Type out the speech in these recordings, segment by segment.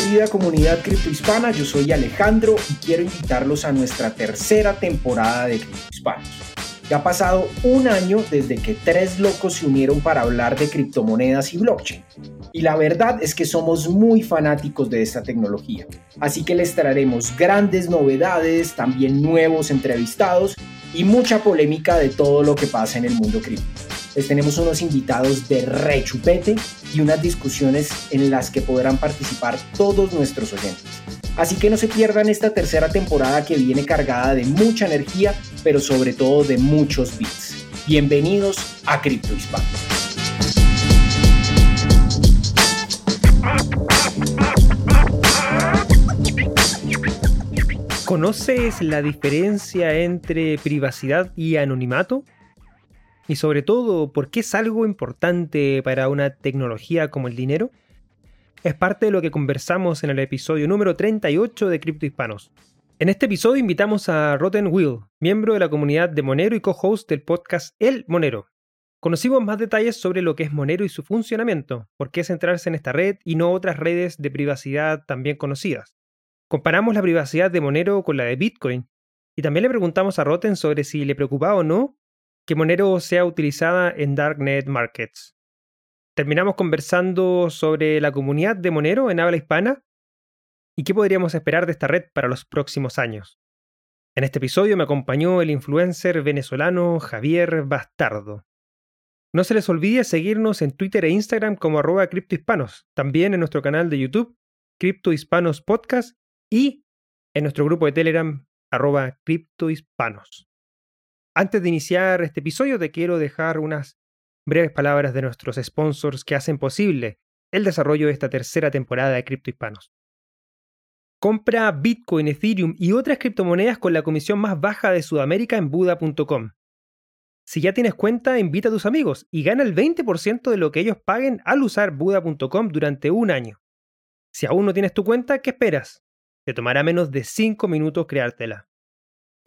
querida comunidad criptohispana, yo soy Alejandro y quiero invitarlos a nuestra tercera temporada de Criptohispanos. Ya ha pasado un año desde que tres locos se unieron para hablar de criptomonedas y blockchain. Y la verdad es que somos muy fanáticos de esta tecnología. Así que les traeremos grandes novedades, también nuevos entrevistados y mucha polémica de todo lo que pasa en el mundo cripto. Les tenemos unos invitados de rechupete y unas discusiones en las que podrán participar todos nuestros oyentes. Así que no se pierdan esta tercera temporada que viene cargada de mucha energía, pero sobre todo de muchos bits. Bienvenidos a Cripto Hispano. ¿Conoces la diferencia entre privacidad y anonimato? Y sobre todo, ¿por qué es algo importante para una tecnología como el dinero? Es parte de lo que conversamos en el episodio número 38 de Cripto Hispanos. En este episodio invitamos a Rotten Will, miembro de la comunidad de Monero y co-host del podcast El Monero. Conocimos más detalles sobre lo que es Monero y su funcionamiento, por qué centrarse en esta red y no otras redes de privacidad también conocidas. Comparamos la privacidad de Monero con la de Bitcoin y también le preguntamos a Rotten sobre si le preocupaba o no que Monero sea utilizada en Darknet Markets. Terminamos conversando sobre la comunidad de Monero en habla hispana y qué podríamos esperar de esta red para los próximos años. En este episodio me acompañó el influencer venezolano Javier Bastardo. No se les olvide seguirnos en Twitter e Instagram como arroba criptohispanos, también en nuestro canal de YouTube, Cripto Hispanos Podcast, y en nuestro grupo de Telegram, arroba criptohispanos. Antes de iniciar este episodio, te quiero dejar unas breves palabras de nuestros sponsors que hacen posible el desarrollo de esta tercera temporada de Cripto Hispanos. Compra Bitcoin, Ethereum y otras criptomonedas con la comisión más baja de Sudamérica en Buda.com. Si ya tienes cuenta, invita a tus amigos y gana el 20% de lo que ellos paguen al usar Buda.com durante un año. Si aún no tienes tu cuenta, ¿qué esperas? Te tomará menos de 5 minutos creártela.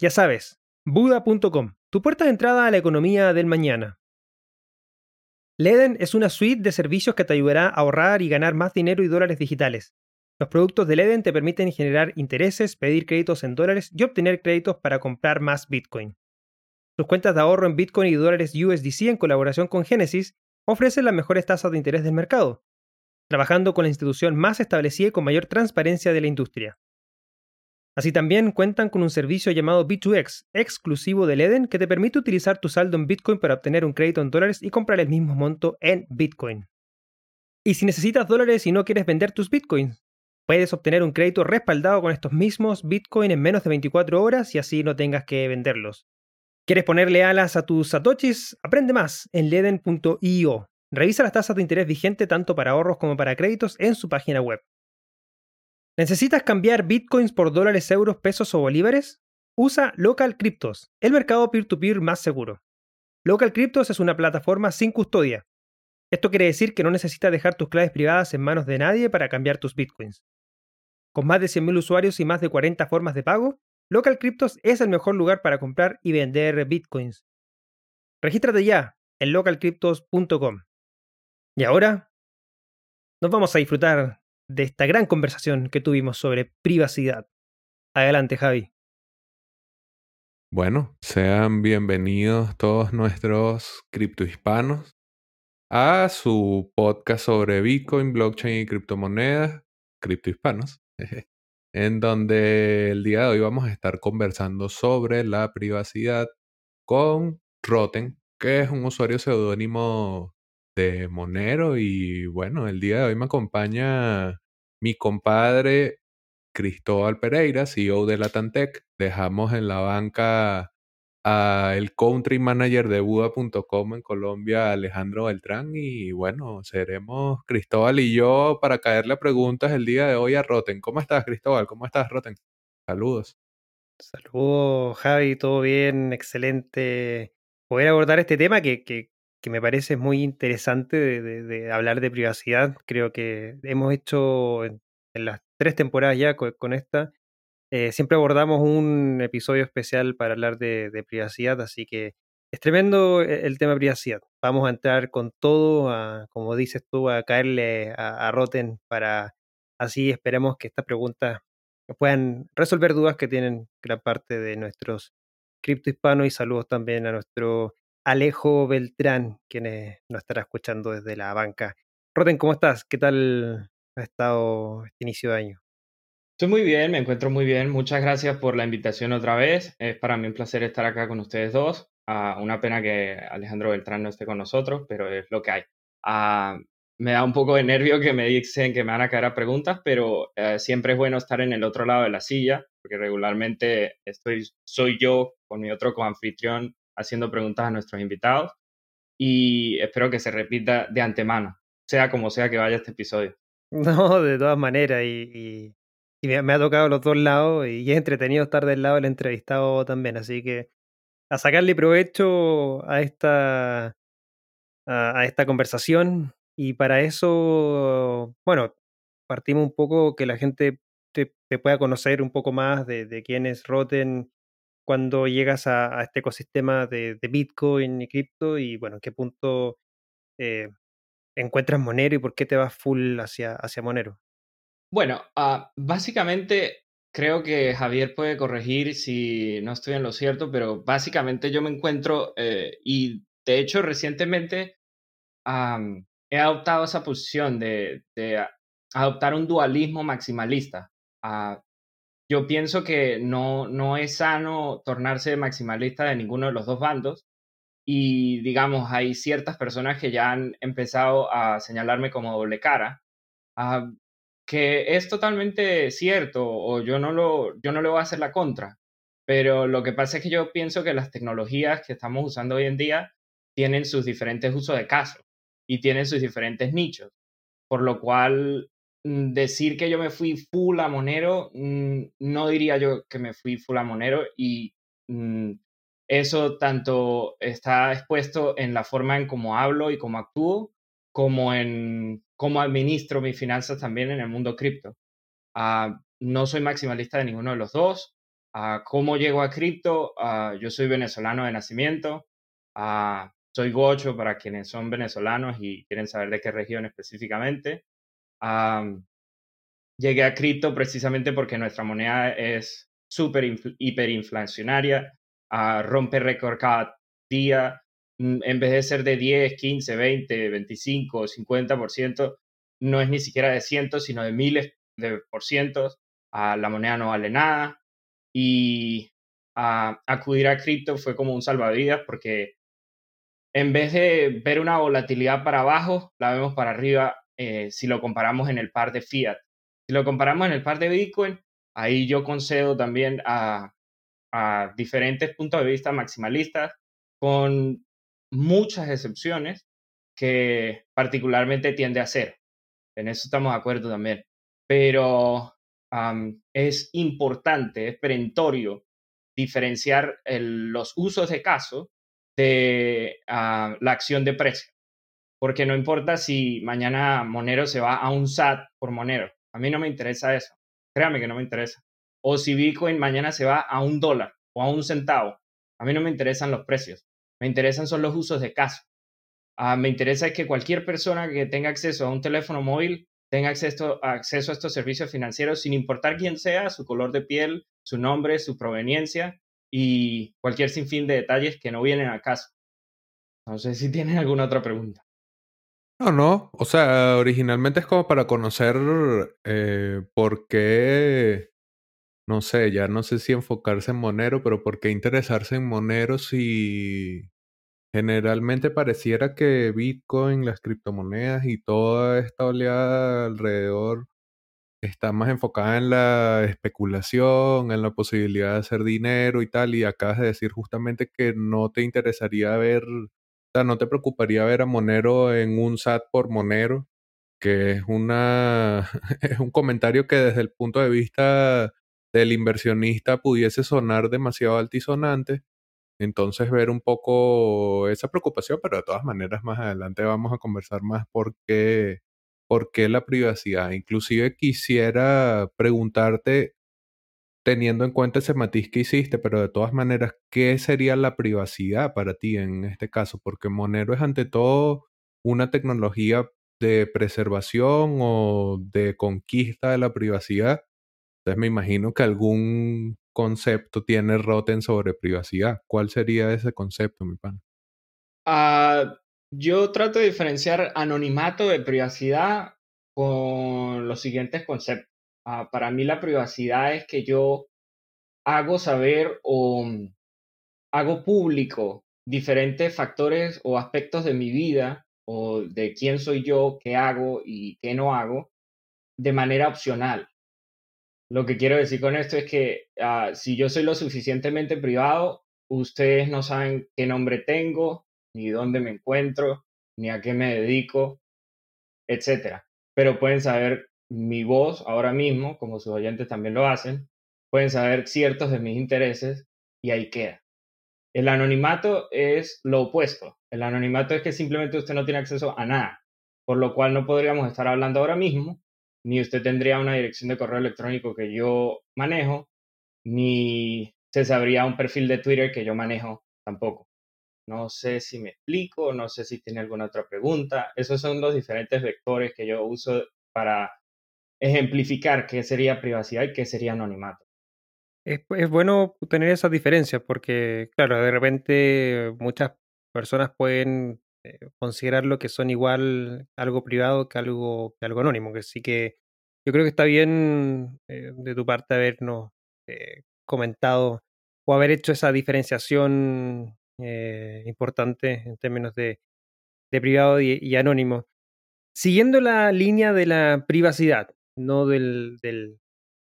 Ya sabes, Buda.com, tu puerta de entrada a la economía del mañana. Leden es una suite de servicios que te ayudará a ahorrar y ganar más dinero y dólares digitales. Los productos de Leden te permiten generar intereses, pedir créditos en dólares y obtener créditos para comprar más Bitcoin. Tus cuentas de ahorro en Bitcoin y dólares USDC en colaboración con Genesis ofrecen las mejores tasas de interés del mercado, trabajando con la institución más establecida y con mayor transparencia de la industria. Así también cuentan con un servicio llamado B2X, exclusivo del Eden, que te permite utilizar tu saldo en Bitcoin para obtener un crédito en dólares y comprar el mismo monto en Bitcoin. Y si necesitas dólares y no quieres vender tus Bitcoins, puedes obtener un crédito respaldado con estos mismos Bitcoin en menos de 24 horas y así no tengas que venderlos. ¿Quieres ponerle alas a tus satoshis? Aprende más en leden.io. Revisa las tasas de interés vigente tanto para ahorros como para créditos en su página web. ¿Necesitas cambiar bitcoins por dólares, euros, pesos o bolívares? Usa Local Cryptos, el mercado peer-to-peer más seguro. Local Cryptos es una plataforma sin custodia. Esto quiere decir que no necesitas dejar tus claves privadas en manos de nadie para cambiar tus bitcoins. Con más de 100.000 usuarios y más de 40 formas de pago, Local Cryptos es el mejor lugar para comprar y vender bitcoins. Regístrate ya en localcryptos.com. Y ahora nos vamos a disfrutar de esta gran conversación que tuvimos sobre privacidad. Adelante, Javi. Bueno, sean bienvenidos todos nuestros criptohispanos a su podcast sobre Bitcoin, blockchain y criptomonedas, criptohispanos, en donde el día de hoy vamos a estar conversando sobre la privacidad con Roten, que es un usuario seudónimo de Monero y bueno, el día de hoy me acompaña mi compadre Cristóbal Pereira, CEO de Latantec. Dejamos en la banca al country manager de Buda.com en Colombia, Alejandro Beltrán. Y bueno, seremos Cristóbal y yo para caerle a preguntas el día de hoy a Roten. ¿Cómo estás, Cristóbal? ¿Cómo estás, Roten? Saludos. Saludos, Javi. Todo bien, excelente. Poder abordar este tema que, que que me parece muy interesante de, hablar de privacidad. Creo que hemos hecho en, las tres temporadas ya con, esta, eh, siempre abordamos un episodio especial para hablar de, privacidad, así que es tremendo e, el tema de privacidad. Vamos a entrar con todo, como dices tú, a caerle a, Roten para Así esperemos que estas preguntas puedan resolver dudas que tienen gran parte de nuestros criptohispanos y saludos también a nuestro Alejo Beltrán, quien nos estará escuchando desde la banca. Roten, ¿cómo estás? ¿Qué tal ha estado este inicio de año? Estoy muy bien, me encuentro muy bien. Muchas gracias por la invitación otra vez. Es para mí un placer estar acá con ustedes dos. Ah, una pena que Alejandro Beltrán no esté con nosotros, pero es lo que hay. Ah, me da un poco de nervio que me dicen que me van a caer a preguntas, pero eh, siempre es bueno estar en el otro lado de la silla, porque regularmente estoy, soy yo con mi otro coanfitrión haciendo preguntas a nuestros invitados y espero que se repita de antemano, sea como sea que vaya este episodio. No, de todas maneras, y, me, ha tocado los dos lados y es entretenido estar del lado del entrevistado también, así que a sacarle provecho a esta, a, esta conversación y para eso, bueno, partimos un poco que la gente te, pueda conocer un poco más de, de quién es Roten cuando llegas a, este ecosistema de, Bitcoin y cripto y bueno, en qué punto eh, encuentras Monero y por qué te vas full hacia, hacia Monero. Bueno, ah, básicamente creo que Javier puede corregir si no estoy en lo cierto, pero básicamente yo me encuentro eh, y de hecho recientemente he adoptado esa posición de, adoptar un dualismo maximalista. Uh, yo pienso que no, no es sano tornarse maximalista de ninguno de los dos bandos. Y digamos, hay ciertas personas que ya han empezado a señalarme como doble cara, ah, que es totalmente cierto, o yo no, lo, yo no le voy a hacer la contra. Pero lo que pasa es que yo pienso que las tecnologías que estamos usando hoy en día tienen sus diferentes usos de caso y tienen sus diferentes nichos. Por lo cual, decir que yo me fui full a Monero, mm, no diría yo que me fui full a Monero y mm, eso tanto está expuesto en la forma en cómo hablo y cómo actúo, como en cómo administro mis finanzas también en el mundo cripto. Ah, no soy maximalista de ninguno de los dos. Uh, ¿Cómo llego a cripto? Ah, yo soy venezolano de nacimiento. soy gocho para quienes son venezolanos y quieren saber de qué región específicamente llegué a cripto precisamente porque nuestra moneda es súper hiperinflacionaria, uh, rompe récord cada día. Mm, en vez de ser de 10, 15, 20, 25, 50%, no es ni siquiera de cientos, sino de miles de por cientos. Uh, la moneda no vale nada. Y uh, acudir a cripto fue como un salvavidas porque en vez de ver una volatilidad para abajo, la vemos para arriba eh, si lo comparamos en el par de fiat. Si lo comparamos en el par de Bitcoin, ahí yo concedo también a, a diferentes puntos de vista maximalistas, con muchas excepciones que particularmente tiende a ser. En eso estamos de acuerdo también. Pero es importante, es perentorio diferenciar los usos de caso de ah, la acción de precio porque no importa si mañana Monero se va a un SAT por Monero. A mí no me interesa eso. Créame que no me interesa. O si Bitcoin mañana se va a un dólar o a un centavo. A mí no me interesan los precios. Me interesan son los usos de caso. Ah, me interesa que cualquier persona que tenga acceso a un teléfono móvil tenga acceso, acceso a estos servicios financieros sin importar quién sea, su color de piel, su nombre, su proveniencia y cualquier sinfín de detalles que no vienen al caso. No sé si tienen alguna otra pregunta. No, no. O sea, originalmente es como para conocer eh, por qué, no sé, ya no sé si enfocarse en Monero, pero por qué interesarse en Monero si generalmente pareciera que Bitcoin, las criptomonedas y toda esta oleada alrededor está más enfocada en la especulación, en la posibilidad de hacer dinero y tal, y acabas de decir justamente que no te interesaría ver sea, ¿no te preocuparía ver a Monero en un SAT por Monero? Que es, una, es un comentario que desde el punto de vista del inversionista pudiese sonar demasiado altisonante. Entonces ver un poco esa preocupación, pero de todas maneras más adelante vamos a conversar más por qué, la privacidad. Inclusive quisiera preguntarte teniendo en cuenta ese matiz que hiciste, pero de todas maneras, ¿qué sería la privacidad para ti en este caso? Porque Monero es ante todo una tecnología de preservación o de conquista de la privacidad. Entonces me imagino que algún concepto tiene Rotten sobre privacidad. ¿Cuál sería ese concepto, mi pan? Ah, yo trato de diferenciar anonimato de privacidad con los siguientes conceptos. Ah, para mí la privacidad es que yo hago saber o mm, hago público diferentes factores o aspectos de mi vida o de quién soy yo, qué hago y qué no hago de manera opcional. Lo que quiero decir con esto es que ah, si yo soy lo suficientemente privado, ustedes no saben qué nombre tengo, ni dónde me encuentro, ni a qué me dedico, etcétera. Pero pueden saber mi voz ahora mismo, como sus oyentes también lo hacen, pueden saber ciertos de mis intereses y ahí queda. El anonimato es lo opuesto. El anonimato es que simplemente usted no tiene acceso a nada, por lo cual no podríamos estar hablando ahora mismo, ni usted tendría una dirección de correo electrónico que yo manejo, ni se sabría un perfil de Twitter que yo manejo tampoco. No sé si me explico, no sé si tiene alguna otra pregunta. Esos son los diferentes vectores que yo uso para ejemplificar qué sería privacidad y qué sería anonimato. Es, es bueno tener esas diferencias porque, claro, de repente muchas personas pueden eh, considerar lo que son igual algo privado que algo, que algo anónimo. Que sí que yo creo que está bien eh, de tu parte habernos eh, comentado o haber hecho esa diferenciación importante en términos de, de privado y, anónimo. Siguiendo la línea de la privacidad, no del, del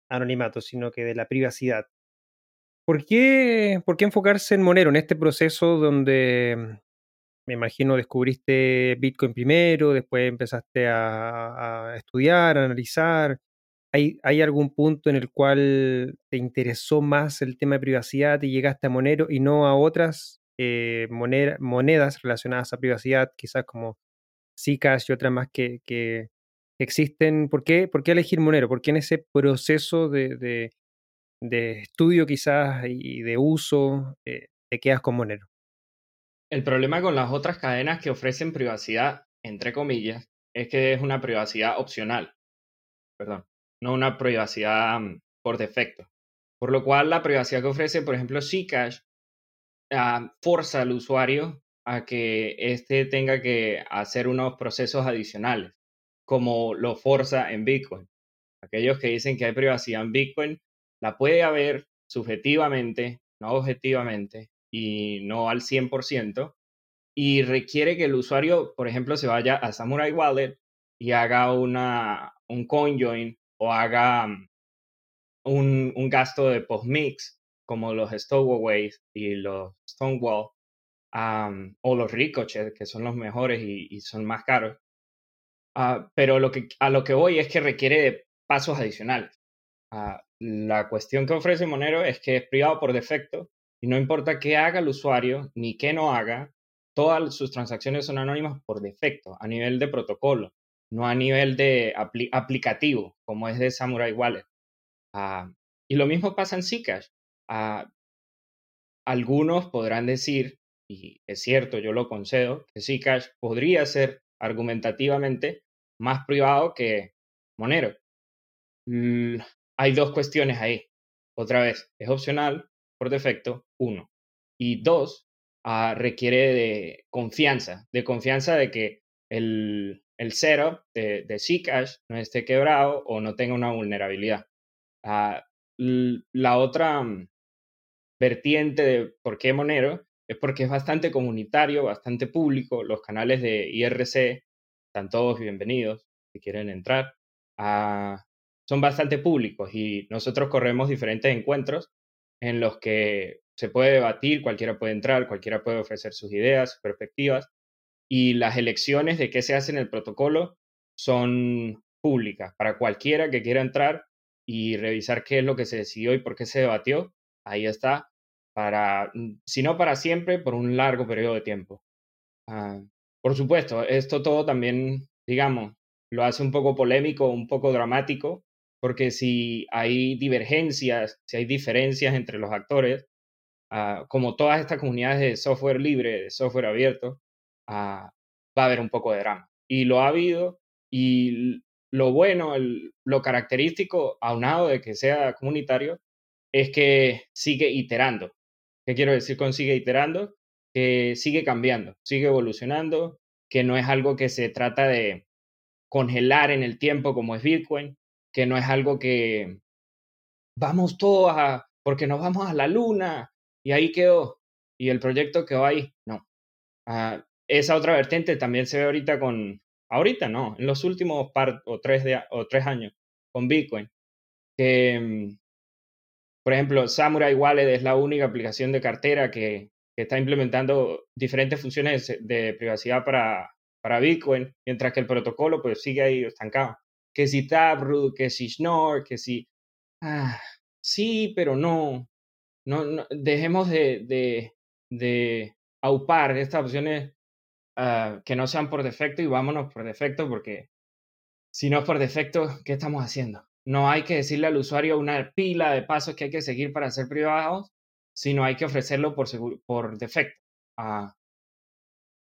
anonimato, sino que de la privacidad. ¿Por qué, ¿Por qué enfocarse en Monero, en este proceso donde mm, me imagino descubriste Bitcoin primero, después empezaste a, estudiar, a analizar? ¿Hay, ¿Hay, algún punto en el cual te interesó más el tema de privacidad y llegaste a Monero y no a otras eh, monedas relacionadas a privacidad, quizás como Zcash y otras más que, que, existen. ¿Por qué, ¿Por qué elegir Monero? ¿Por qué en ese proceso de, de, estudio quizás y de uso eh, te quedas con Monero? El problema con las otras cadenas que ofrecen privacidad, entre comillas, es que es una privacidad opcional. Perdón, no una privacidad mm, por defecto. Por lo cual la privacidad que ofrece, por ejemplo, Zcash, uh, forza al usuario a que éste tenga que hacer unos procesos adicionales como lo forza en Bitcoin. Aquellos que dicen que hay privacidad en Bitcoin, la puede haber subjetivamente, no objetivamente, y no al 100%, y requiere que el usuario, por ejemplo, se vaya a Samurai Wallet y haga una, un CoinJoin o haga mm, un, un gasto de postmix, como los Stowaways y los Stonewall, o los Ricochet, que son los mejores y son más caros. Ah, pero lo que, a lo que voy es que requiere pasos adicionales. Ah, la cuestión que ofrece Monero es que es privado por defecto y no importa qué haga el usuario ni qué no haga, todas sus transacciones son anónimas por defecto, a nivel de protocolo, no a nivel de aplicativo, como es de Samurai Wallet. Ah, y lo mismo pasa en Zcash. algunos podrán decir, y es cierto, yo lo concedo, que Zcash podría ser argumentativamente más privado que Monero. hay dos cuestiones ahí. Otra vez, es opcional por defecto, uno. Y dos, ah, requiere de confianza, de confianza de que el, el setup de, de Zcash no esté quebrado o no tenga una vulnerabilidad. Ah, la otra mm, vertiente de por qué Monero es porque es bastante comunitario, bastante público. Los canales de IRC están todos bienvenidos si quieren entrar. Ah, son bastante públicos y nosotros corremos diferentes encuentros en los que se puede debatir, cualquiera puede entrar, cualquiera puede ofrecer sus ideas, sus perspectivas y las elecciones de qué se hace en el protocolo son públicas para cualquiera que quiera entrar y revisar qué es lo que se decidió y por qué se debatió. Ahí está para, mm, si no para siempre, por un largo periodo de tiempo. Ah, por supuesto, esto todo también, digamos, lo hace un poco polémico, un poco dramático, porque si hay divergencias, si hay diferencias entre los actores, ah, como todas estas comunidades de software libre, de software abierto, ah, va a haber un poco de drama. Y lo ha habido Y lo bueno, lo característico, aunado de que sea comunitario, es que sigue iterando. ¿Qué quiero decir con sigue iterando? Que sigue cambiando, sigue evolucionando, que no es algo que se trata de congelar en el tiempo como es Bitcoin, que no es algo que vamos todos a, porque nos vamos a la luna y ahí quedó, y el proyecto quedó ahí. No. Ah, esa otra vertiente también se ve ahorita con, ahorita no, en los últimos par o tres, de, o tres años con Bitcoin, que, mm, por ejemplo, Samurai Wallet es la única aplicación de cartera que, está implementando diferentes funciones de privacidad para, para Bitcoin, mientras que el protocolo pues sigue ahí estancado. Que si Taproot, que si Schnorr, que si... Ah, sí, pero no. no, dejemos de, de, de aupar estas opciones ah, que no sean por defecto y vámonos por defecto porque si no es por defecto, ¿qué estamos haciendo? No hay que decirle al usuario una pila de pasos que hay que seguir para ser privados, sino hay que ofrecerlo por, por defecto. Ah,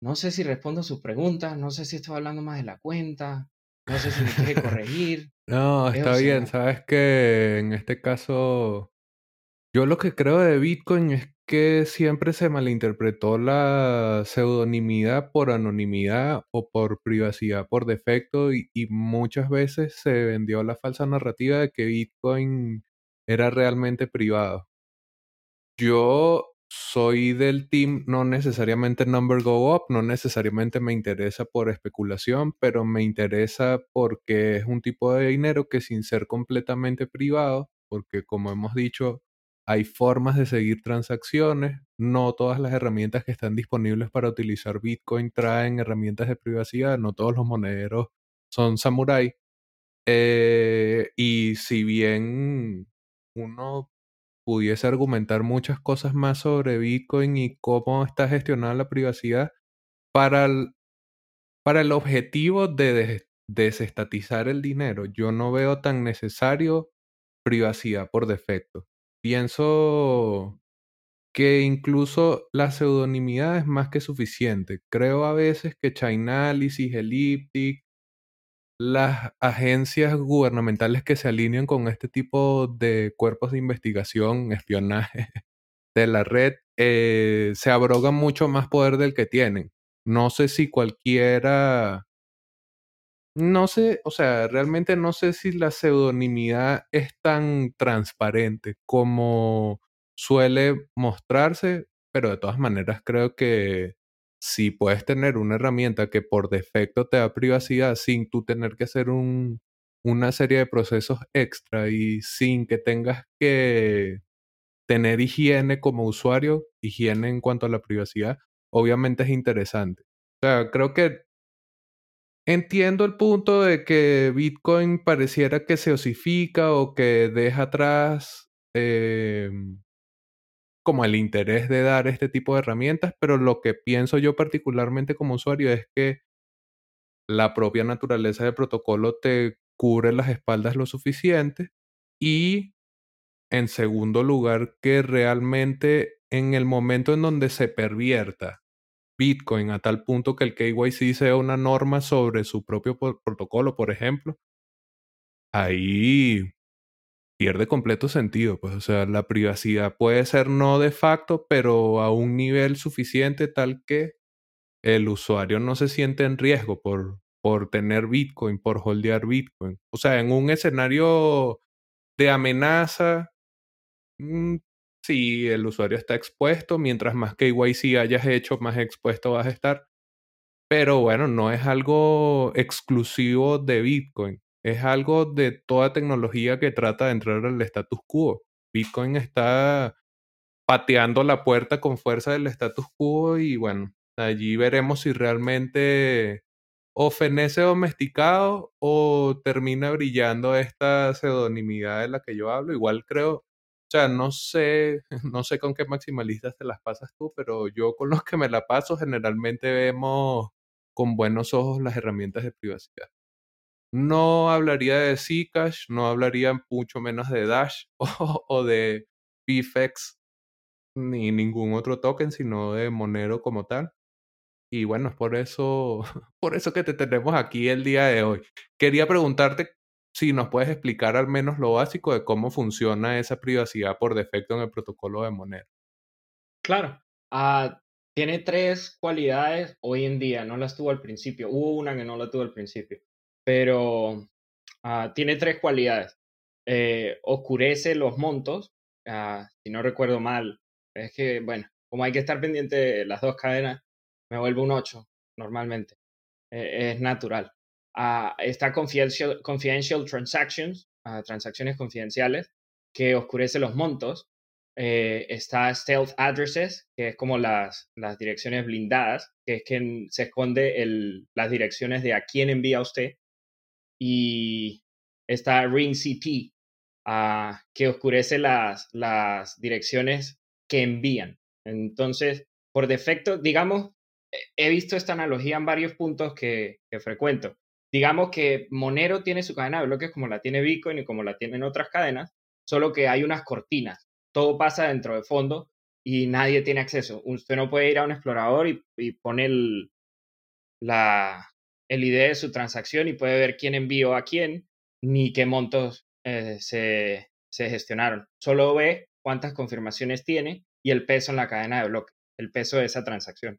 no sé si respondo a sus preguntas, no sé si estoy hablando más de la cuenta, no sé si me quiere corregir. No, está bien, sabes que en este caso, yo lo que creo de Bitcoin es que siempre se malinterpretó la pseudonimidad por anonimidad o por privacidad por defecto y, muchas veces se vendió la falsa narrativa de que Bitcoin era realmente privado. Yo soy del team, no necesariamente number go up, no necesariamente me interesa por especulación, pero me interesa porque es un tipo de dinero que sin ser completamente privado, porque como hemos dicho, hay formas de seguir transacciones, no todas las herramientas que están disponibles para utilizar Bitcoin traen herramientas de privacidad, no todos los monederos son samurai. Eh, y si bien uno pudiese argumentar muchas cosas más sobre Bitcoin y cómo está gestionada la privacidad para el, para el objetivo de desestatizar el dinero. Yo no veo tan necesario privacidad por defecto. Pienso que incluso la pseudonimidad es más que suficiente. Creo a veces que Chainalysis, Elliptic, las agencias gubernamentales que se alinean con este tipo de cuerpos de investigación, espionaje de la red, eh, se abrogan mucho más poder del que tienen. No sé si cualquiera... No sé, o sea, realmente no sé si la pseudonimidad es tan transparente como suele mostrarse, pero de todas maneras creo que si puedes tener una herramienta que por defecto te da privacidad sin tú tener que hacer un, una serie de procesos extra y sin que tengas que tener higiene como usuario, higiene en cuanto a la privacidad, obviamente es interesante. O sea, creo que entiendo el punto de que Bitcoin pareciera que se osifica o que deja atrás eh, como el interés de dar este tipo de herramientas, pero lo que pienso yo particularmente como usuario es que la propia naturaleza del protocolo te cubre las espaldas lo suficiente y en segundo lugar que realmente en el momento en donde se pervierta Bitcoin a tal punto que el KYC sea una norma sobre su propio protocolo, por ejemplo, ahí pierde completo sentido, pues, o sea, la privacidad puede ser no de facto, pero a un nivel suficiente tal que el usuario no se siente en riesgo por, por tener Bitcoin, por holdear Bitcoin. O sea, en un escenario de amenaza, mm, si el usuario está expuesto, mientras más KYC hayas hecho, más expuesto vas a estar. Pero bueno, no es algo exclusivo de Bitcoin es algo de toda tecnología que trata de entrar al status quo. Bitcoin está pateando la puerta con fuerza del status quo y bueno, allí veremos si realmente o domesticado o termina brillando esta pseudonimidad de la que yo hablo. Igual creo, sea, no sé, no sé con qué maximalistas te las pasas tú, pero yo con los que me la paso generalmente vemos con buenos ojos las herramientas de privacidad. No hablaría de Zcash, no hablaría mucho menos de Dash o, de PFX ni ningún otro token, sino de Monero como tal. y bueno, es por eso, por eso que te tenemos aquí el día de hoy. Quería preguntarte si nos puedes explicar al menos lo básico de cómo funciona esa privacidad por defecto en el protocolo de Monero. Claro. Ah, tiene tres cualidades hoy en día, no las tuvo al principio. Hubo una que no la tuvo al principio, pero ah, tiene tres cualidades. Eh, oscurece los montos, ah, si no recuerdo mal. Es que, bueno, como hay que estar pendiente de las dos cadenas, me vuelve un 8 normalmente. E, es natural. Está confidential, confidential transactions, transacciones confidenciales, que oscurece los montos. Eh, está Stealth Addresses, que es como las, las direcciones blindadas, que es que se esconde el, las direcciones de a quién envía usted. Y está Ring CP, uh, que oscurece las, las direcciones que envían. Entonces, por defecto, digamos, he visto esta analogía en varios puntos que, que frecuento. Digamos que Monero tiene su cadena de bloques como la tiene Bitcoin y como la tienen otras cadenas, solo que hay unas cortinas todo pasa dentro de fondo y nadie tiene acceso. Usted no puede ir a un explorador y, y poner el, la, el ID de su transacción y puede ver quién envió a quién ni qué montos eh, se, se, gestionaron. Solo ve cuántas confirmaciones tiene y el peso en la cadena de bloques, el peso de esa transacción.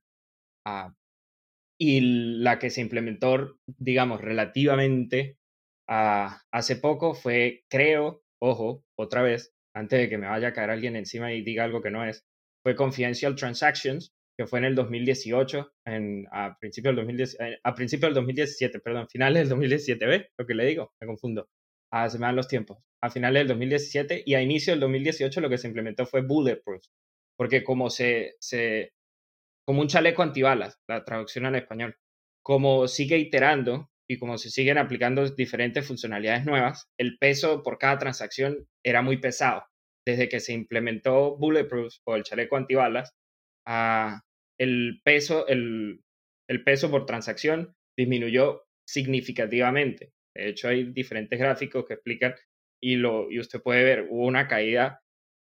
Ah, y la que se implementó, digamos, relativamente ah, hace poco fue, creo, ojo, otra vez, antes de que me vaya a caer alguien encima y diga algo que no es, fue Confidential Transactions, que fue en el 2018, en, a, principio del 2010, eh, a principio del 2017, perdón, finales del 2017, ¿ve? Lo que le digo, me confundo. Ah, se me dan los tiempos. A finales del 2017 y a inicio del 2018 lo que se implementó fue Bulletproof, porque como se, se como un chaleco antibalas, la traducción al español, como sigue iterando y como se siguen aplicando diferentes funcionalidades nuevas, el peso por cada transacción era muy pesado. Desde que se implementó Bulletproof o el chaleco antibalas, el, peso, el, peso por transacción disminuyó significativamente. De hecho, hay diferentes gráficos que explican y, lo, y usted puede ver, hubo una caída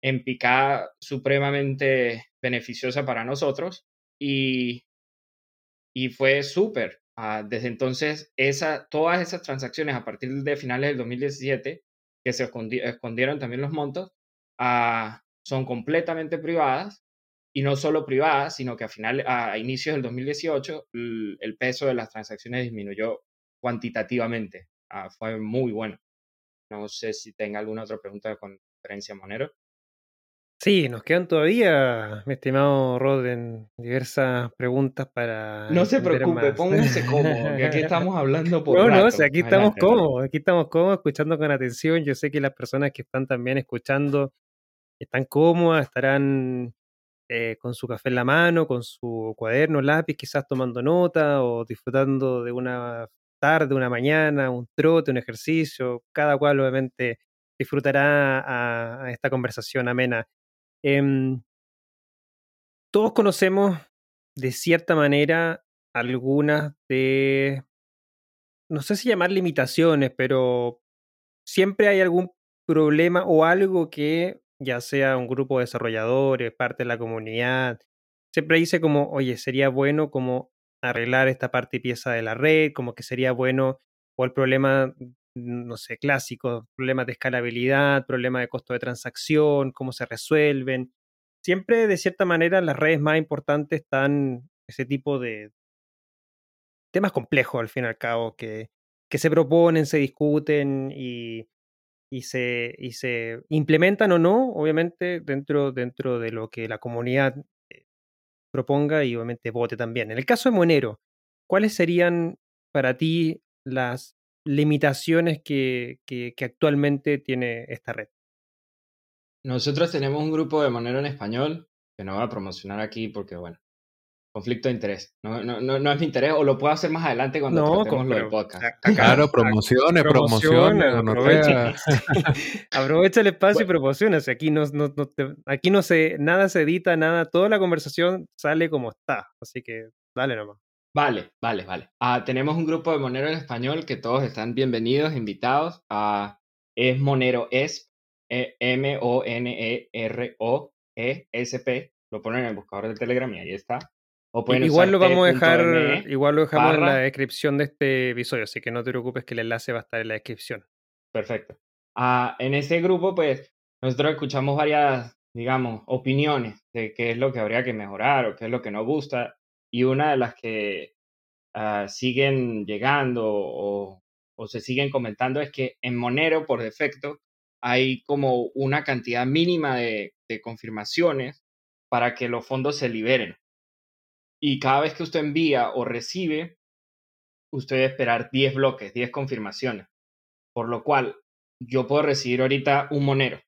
en picada supremamente beneficiosa para nosotros y, y fue súper. Ah, desde entonces, esa, todas esas transacciones a partir de finales del 2017, que se escondieron también los montos, ah, son completamente privadas y no solo privadas, sino que a, final, a inicios del 2018 el, peso de las transacciones disminuyó cuantitativamente. Ah, fue muy bueno. No sé si tenga alguna otra pregunta con referencia Monero. Sí, nos quedan todavía, mi estimado Roden, diversas preguntas para. No se preocupe, póngase cómodo, que aquí estamos hablando por. No, no, aquí estamos cómodos, aquí estamos cómodos, escuchando con atención. Yo sé que las personas que están también escuchando están cómodas, estarán eh, con su café en la mano, con su cuaderno, lápiz, quizás tomando nota o disfrutando de una tarde, una mañana, un trote, un ejercicio. Cada cual, obviamente, disfrutará a esta conversación amena. Em, todos conocemos de cierta manera algunas de, no sé si llamar limitaciones, pero siempre hay algún problema o algo que ya sea un grupo de desarrolladores, parte de la comunidad, siempre dice como, oye, sería bueno como arreglar esta parte y pieza de la red, como que sería bueno, o el problema no sé, clásicos, problemas de escalabilidad, problemas de costo de transacción, cómo se resuelven. Siempre, de cierta manera, las redes más importantes están ese tipo de temas complejos, al fin y al cabo, que, que se proponen, se discuten y, y, se, y se implementan o no, obviamente, dentro, dentro de lo que la comunidad eh, proponga y obviamente vote también. En el caso de Monero, ¿cuáles serían para ti las limitaciones que, que, actualmente tiene esta red? Nosotros tenemos un grupo de Monero en español que no voy a promocionar aquí porque, bueno, conflicto de interés. No, no, no, es mi interés, o lo puedo hacer más adelante cuando no, tratemos lo del podcast. Claro, promociones, promociones. Aprovecha, aprovecha, el espacio y promociona. Aquí, no, no, aquí no se, nada se edita, nada, toda la conversación sale como está. Así que dale nomás. Vale, vale, vale. Ah, tenemos un grupo de Monero en español que todos están bienvenidos, invitados. a es Monero ESP, e, M-O-N-E-R-O-E-S-P. Lo ponen en el buscador de Telegram y ahí está. igual lo vamos a dejar, igual lo dejamos en la descripción de este episodio, así que no te preocupes que el enlace va a estar en la descripción. Perfecto. Ah, en ese grupo, pues, nosotros escuchamos varias, digamos, opiniones de qué es lo que habría que mejorar o qué es lo que no gusta. Y una de las que ah, siguen llegando o, se siguen comentando es que en Monero, por defecto, hay como una cantidad mínima de, de confirmaciones para que los fondos se liberen. Y cada vez que usted envía o recibe, usted debe esperar 10 bloques, 10 confirmaciones. Por lo cual, yo puedo recibir ahorita un monero,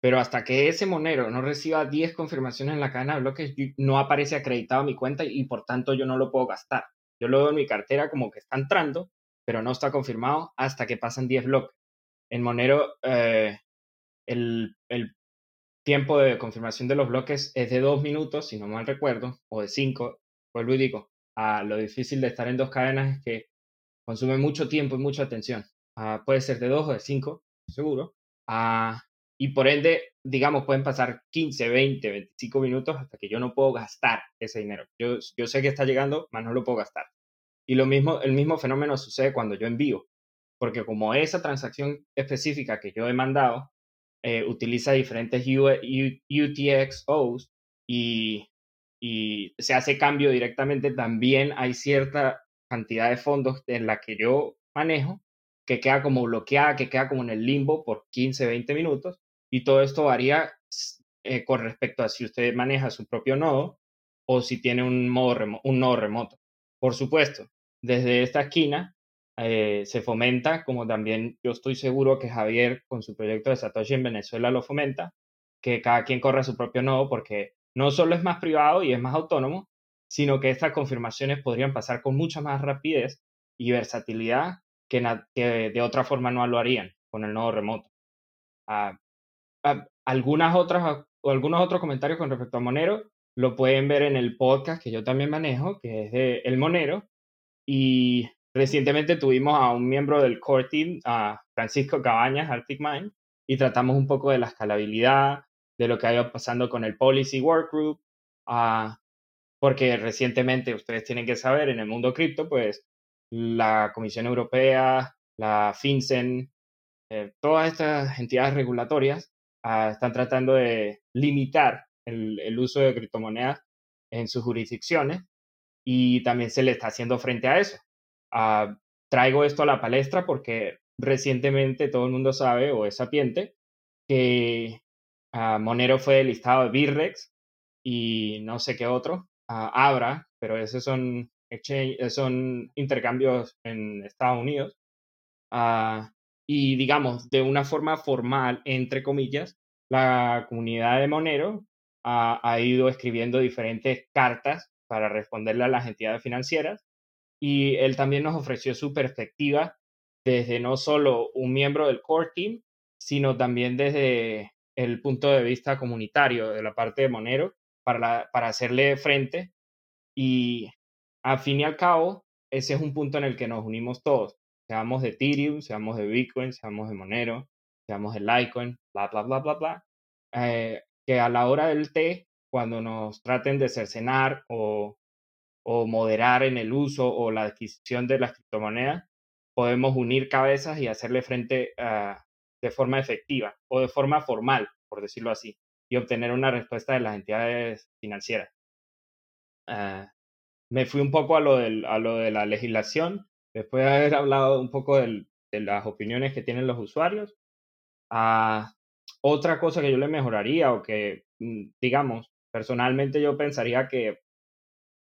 pero hasta que ese monero no reciba 10 confirmaciones en la cadena de bloques, no aparece acreditado a mi cuenta y, por tanto yo no lo puedo gastar. Yo lo veo en mi cartera como que está entrando, pero no está confirmado hasta que pasan 10 bloques. En Monero, eh, el, el, tiempo de confirmación de los bloques es de dos minutos, si no mal recuerdo, o de cinco. Vuelvo y digo, a lo difícil de estar en dos cadenas es que consume mucho tiempo y mucha atención. Ah, puede ser de dos o de cinco, seguro. Ah, y por ende, digamos, pueden pasar 15, 20, 25 minutos hasta que yo no puedo gastar ese dinero. Yo, yo sé que está llegando, mas no lo puedo gastar. Y lo mismo, el mismo fenómeno sucede cuando yo envío, porque como esa transacción específica que yo he mandado eh, utiliza diferentes UTXOs y, y se hace cambio directamente, también hay cierta cantidad de fondos en la que yo manejo que queda como bloqueada, que queda como en el limbo por 15, 20 minutos. Y todo esto varía eh, con respecto a si usted maneja su propio nodo o si tiene un, modo un nodo remoto. Por supuesto, desde esta esquina eh, se fomenta, como también yo estoy seguro que Javier con su proyecto de Satoshi en Venezuela lo fomenta, que cada quien corra su propio nodo porque no solo es más privado y es más autónomo, sino que estas confirmaciones podrían pasar con mucha más rapidez y versatilidad que, de otra forma no lo harían con el nodo remoto. Ah, algunas otras o algunos otros comentarios con respecto a Monero lo pueden ver en el podcast que yo también manejo, que es de El Monero. Y Recientemente tuvimos a un miembro del core team, a Francisco Cabañas, Arctic Mind, y tratamos un poco de la escalabilidad, de lo que ha ido pasando con el Policy Workgroup, uh, porque recientemente, ustedes tienen que saber, en el mundo cripto, pues la Comisión Europea, la FinCEN, eh, todas estas entidades regulatorias ah, están tratando de limitar el, el, uso de criptomonedas en sus jurisdicciones y también se le está haciendo frente a eso. Ah, traigo esto a la palestra porque recientemente todo el mundo sabe o es sapiente que ah, Monero fue listado de Birrex y no sé qué otro, uh, Abra, pero esos son, son intercambios en Estados Unidos. Y digamos, de una forma formal, entre comillas, la comunidad de Monero ha ido escribiendo diferentes cartas para responderle a las entidades financieras y él también nos ofreció su perspectiva desde no solo un miembro del core team, sino también desde el punto de vista comunitario de la parte de Monero para, para hacerle frente. Y al fin y al cabo, ese es un punto en el que nos unimos todos, seamos de Ethereum, seamos de Bitcoin, seamos de Monero, seamos de Litecoin, bla, bla, bla, bla, bla, eh, que a la hora del té, cuando nos traten de cercenar o o moderar en el uso o la adquisición de las criptomonedas, podemos unir cabezas y hacerle frente ah, de forma efectiva o de forma formal, por decirlo así, y obtener una respuesta de las entidades financieras. Ah, me fui un poco a lo, a lo de la legislación, después de haber hablado un poco de las opiniones que tienen los usuarios. Ah, otra cosa que yo le mejoraría o que, mm, digamos, personalmente yo pensaría que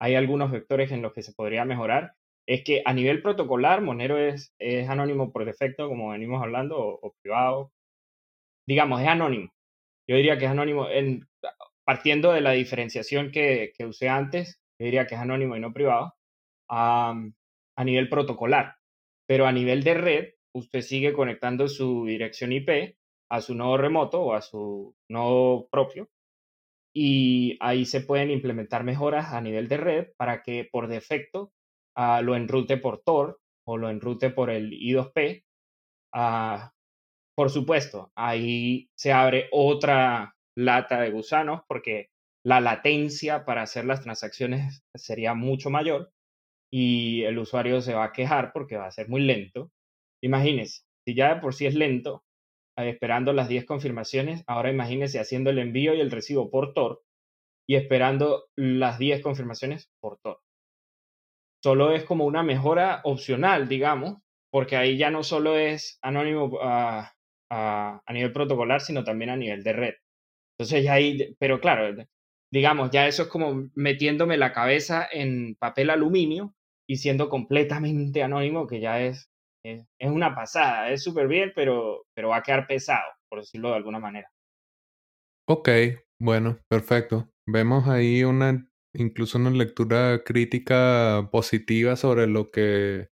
hay algunos vectores en los que se podría mejorar. Es que a nivel protocolar, Monero es, es anónimo por defecto, como venimos hablando, o, privado. Digamos, es anónimo. Yo diría que es anónimo, en, partiendo de la diferenciación que, que usé antes, diría que es anónimo y no privado, a nivel protocolar. Pero a nivel de red, usted sigue conectando su dirección IP a su nodo remoto o a su nodo propio y ahí se pueden implementar mejoras a nivel de red para que por defecto uh, lo enrute por Tor o lo enrute por el I2P. Uh, por supuesto, ahí se abre otra lata de gusanos porque la latencia para hacer las transacciones sería mucho mayor y el usuario se va a quejar porque va a ser muy lento. Imagínese, si ya de por sí es lento, eh, esperando las 10 confirmaciones, ahora imagínese haciendo el envío y el recibo por Tor y esperando las 10 confirmaciones por Tor. Solo es como una mejora opcional, digamos, porque ahí ya no solo es anónimo ah, ah, a nivel protocolar, sino también a nivel de red. Entonces ya ahí, pero claro, digamos, ya eso es como metiéndome la cabeza en papel aluminio y siendo completamente anónimo, que ya es, es, una pasada, es súper bien, pero, pero va a quedar pesado, por decirlo de alguna manera. Ok, bueno, perfecto. Vemos ahí una, incluso una lectura crítica positiva sobre lo que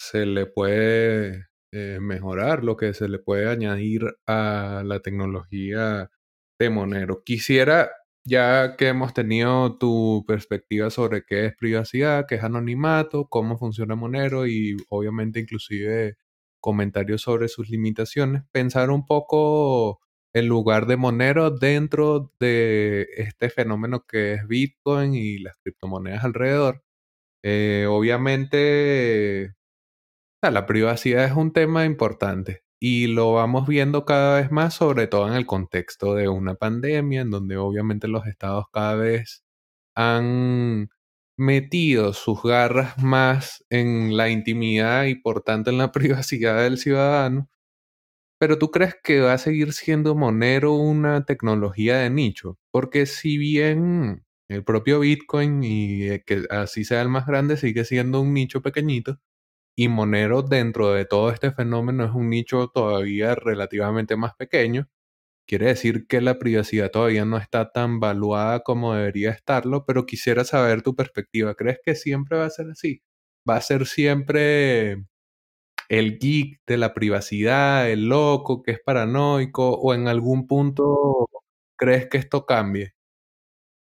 se le puede eh, mejorar, lo que se le puede añadir a la tecnología de Monero. Quisiera ya que hemos tenido tu perspectiva sobre qué es privacidad, qué es anonimato, cómo funciona Monero y obviamente inclusive comentarios sobre sus limitaciones, pensar un poco el lugar de Monero dentro de este fenómeno que es Bitcoin y las criptomonedas alrededor. Eh, obviamente, la privacidad es un tema importante y lo vamos viendo cada vez más, sobre todo en el contexto de una pandemia, en donde obviamente los estados cada vez han metido sus garras más en la intimidad y por tanto en la privacidad del ciudadano. Pero tú crees que va a seguir siendo Monero una tecnología de nicho? Porque si bien el propio Bitcoin y eh, que así sea el más grande sigue siendo un nicho pequeñito, y Monero dentro de todo este fenómeno es un nicho todavía relativamente más pequeño. Quiere decir que la privacidad todavía no está tan valuada como debería estarlo, pero quisiera saber tu perspectiva. ¿Crees que siempre va a ser así? ¿Va a ser siempre el geek de la privacidad, el loco que es paranoico, o en algún punto crees que esto cambie?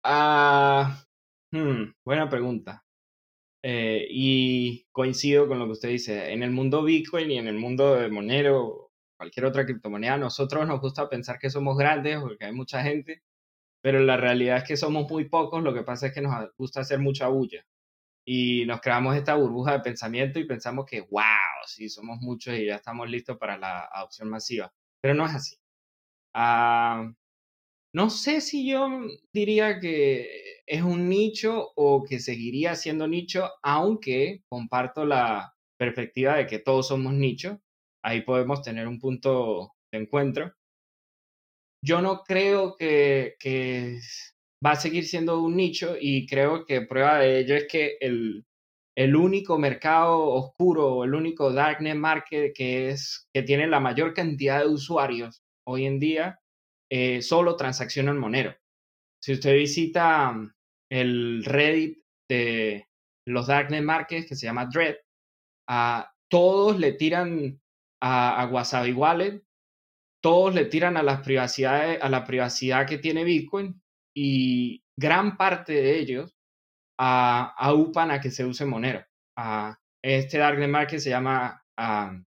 Ah, hmm, buena pregunta. Eh, y coincido con lo que usted dice, en el mundo Bitcoin y en el mundo de Monero, cualquier otra criptomoneda, nosotros nos gusta pensar que somos grandes porque hay mucha gente, pero la realidad es que somos muy pocos, lo que pasa es que nos gusta hacer mucha bulla y nos creamos esta burbuja de pensamiento y pensamos que, wow, sí, somos muchos y ya estamos listos para la adopción masiva, pero no es así. Ah, no sé si yo diría que es un nicho o que seguiría siendo nicho, aunque comparto la perspectiva de que todos somos nicho. Ahí podemos tener un punto de encuentro. Yo no creo que, va a seguir siendo un nicho y creo que prueba de ello es que el, único mercado oscuro, el único darknet market que tiene la mayor cantidad de usuarios hoy en día eh, solo transacciona en Monero. Si usted visita mm, el Reddit de los Darknet Markets, que se llama Dread, a todos le tiran a, a Wasabi Wallet, todos le tiran a, las privacidades, a la privacidad que tiene Bitcoin y gran parte de ellos a, aupan a que se use Monero. A este Darknet Market se llama, ah,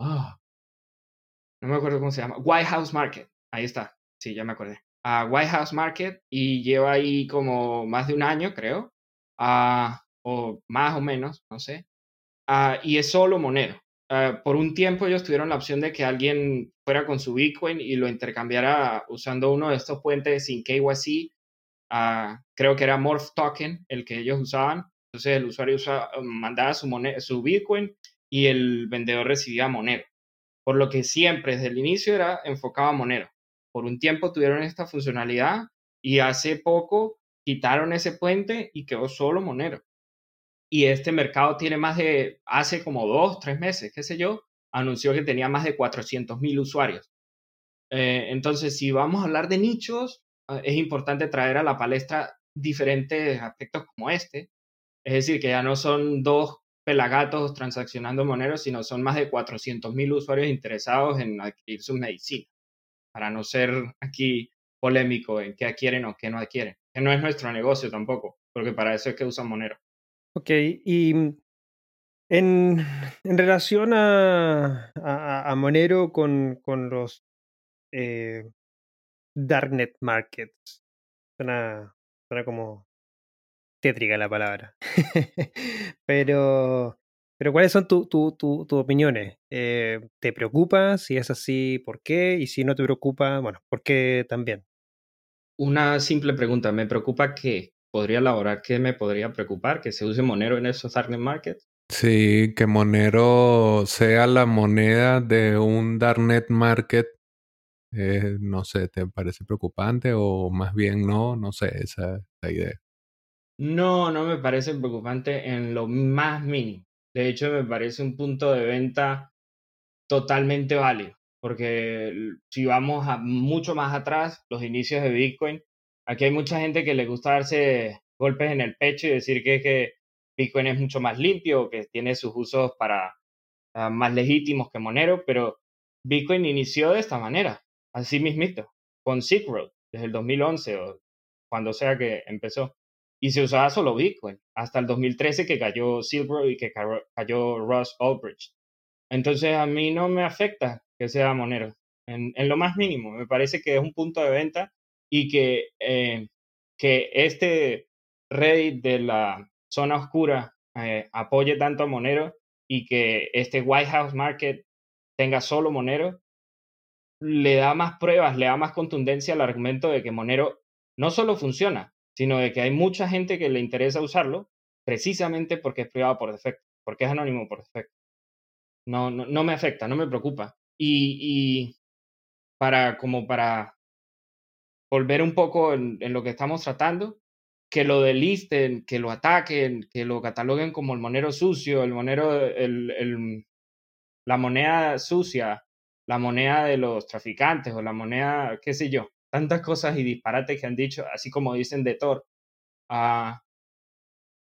no me acuerdo cómo se llama, White House Market. Ahí está, sí, ya me acordé. A White House Market y lleva ahí como más de un año, creo, o más o menos, no sé. y es solo Monero. por un tiempo ellos tuvieron la opción de que alguien fuera con su Bitcoin y lo intercambiara usando uno de estos puentes sin KYC. creo que era Morph Token el que ellos usaban. Entonces el usuario mandaba su, su Bitcoin y el vendedor recibía Monero. Por lo que siempre desde el inicio era enfocado a Monero por un tiempo tuvieron esta funcionalidad y hace poco quitaron ese puente y quedó solo Monero. Y este mercado tiene más de, hace como dos, tres meses, qué sé yo, anunció que tenía más de 400 mil usuarios. Eh, entonces, si vamos a hablar de nichos, ah, es importante traer a la palestra diferentes aspectos como este. Es decir, que ya no son dos pelagatos transaccionando Monero, sino son más de 400 mil usuarios interesados en adquirir su medicina para no ser aquí polémico en qué adquieren o qué no adquieren. Que no es nuestro negocio tampoco, porque para eso es que usan Monero. Ok, y mm, en, en relación a, a, Monero con, con los eh, Darknet Markets, Suena, suena como tétrica la palabra. pero, pero ¿cuáles son tus opiniones? Eh, ¿Te preocupa? Si es así, ¿por qué? Y si no te preocupa, bueno, ¿por qué también? Una simple pregunta, ¿me preocupa qué? ¿Podría elaborar qué me podría preocupar? ¿Que se use Monero en esos darknet markets? Sí, que Monero sea la moneda de un darknet market eh, no sé, ¿te parece preocupante o más bien no? No sé, esa es la idea. No, no me parece preocupante en lo más mínimo. De hecho, me parece un punto de venta totalmente válido, porque si vamos a mucho más atrás, los inicios de Bitcoin, aquí hay mucha gente que le gusta darse golpes en el pecho y decir que, que Bitcoin es mucho más limpio, que tiene sus usos para ah, más legítimos que Monero, pero Bitcoin inició de esta manera, así mismito, con Silk Road, desde el 2011 o cuando sea que empezó y se usaba solo Bitcoin, hasta el 2013 que cayó Silver y que cayó Ross Ulbricht. Entonces a mí no me afecta que sea Monero, en, lo más mínimo. Me parece que es un punto de venta y que, eh, que este Reddit de la zona oscura eh, apoye tanto a Monero y que este White House Market tenga solo Monero, le da más pruebas, le da más contundencia al argumento de que Monero no solo funciona, sino de que hay mucha gente que le interesa usarlo precisamente porque es privado por defecto, porque es anónimo por defecto. No, no, no me afecta, no me preocupa. Y, y, para, como para volver un poco en, lo que estamos tratando, que lo delisten, que lo ataquen, que lo cataloguen como el monero sucio, el monero, el, la moneda sucia, la moneda de los traficantes o la moneda, qué sé yo, tantas cosas y disparates que han dicho, así como dicen de Thor, ah,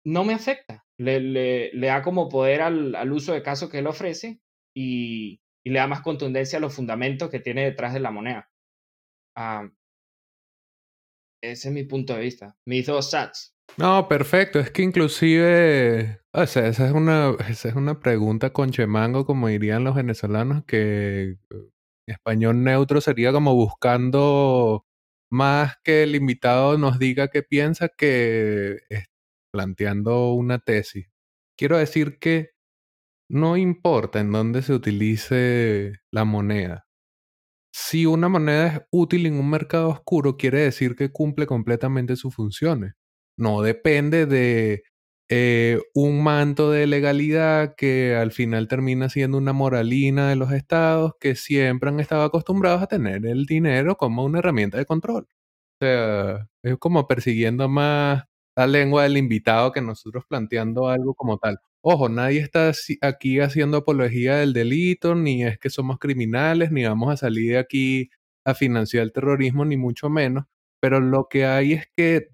no me afecta. Le, le, le da como poder al, al, uso de caso que él ofrece y, y, le da más contundencia a los fundamentos que tiene detrás de la moneda. Ah, ese es mi punto de vista. Mis dos sats. No, perfecto. Es que inclusive, esa es una, esa es una pregunta con chemango, como dirían los venezolanos, que español neutro sería como buscando más que el invitado nos diga qué piensa que planteando una tesis. Quiero decir que no importa en dónde se utilice la moneda. Si una moneda es útil en un mercado oscuro, quiere decir que cumple completamente sus funciones. No depende de eh, un manto de legalidad que al final termina siendo una moralina de los estados que siempre han estado acostumbrados a tener el dinero como una herramienta de control. O sea, es como persiguiendo más la lengua del invitado que nosotros planteando algo como tal. Ojo, nadie está aquí haciendo apología del delito, ni es que somos criminales, ni vamos a salir de aquí a financiar el terrorismo, ni mucho menos. Pero lo que hay es que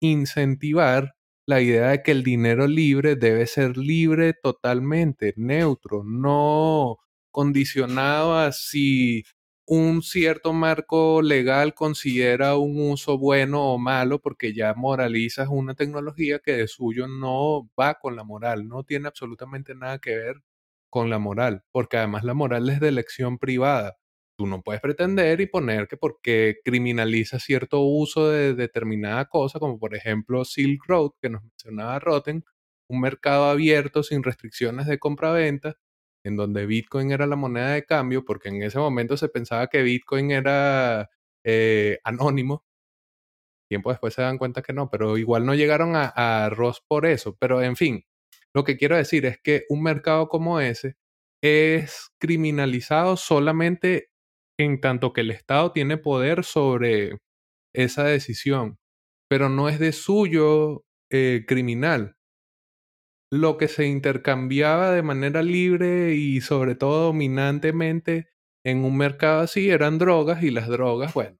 reincentivar la idea de que el dinero libre debe ser libre totalmente, neutro, no condicionado a si un cierto marco legal considera un uso bueno o malo, porque ya moralizas una tecnología que de suyo no va con la moral, no tiene absolutamente nada que ver con la moral, porque además la moral es de elección privada. Tú no puedes pretender y poner que porque criminaliza cierto uso de determinada cosa, como por ejemplo Silk Road, que nos mencionaba Rotten, un mercado abierto sin restricciones de compra-venta, en donde Bitcoin era la moneda de cambio, porque en ese momento se pensaba que Bitcoin era eh, anónimo. Tiempo después se dan cuenta que no, pero igual no llegaron a, a Ross por eso. Pero en fin, lo que quiero decir es que un mercado como ese es criminalizado solamente en tanto que el Estado tiene poder sobre esa decisión, pero no es de suyo eh, criminal. Lo que se intercambiaba de manera libre y sobre todo dominantemente en un mercado así eran drogas y las drogas, bueno,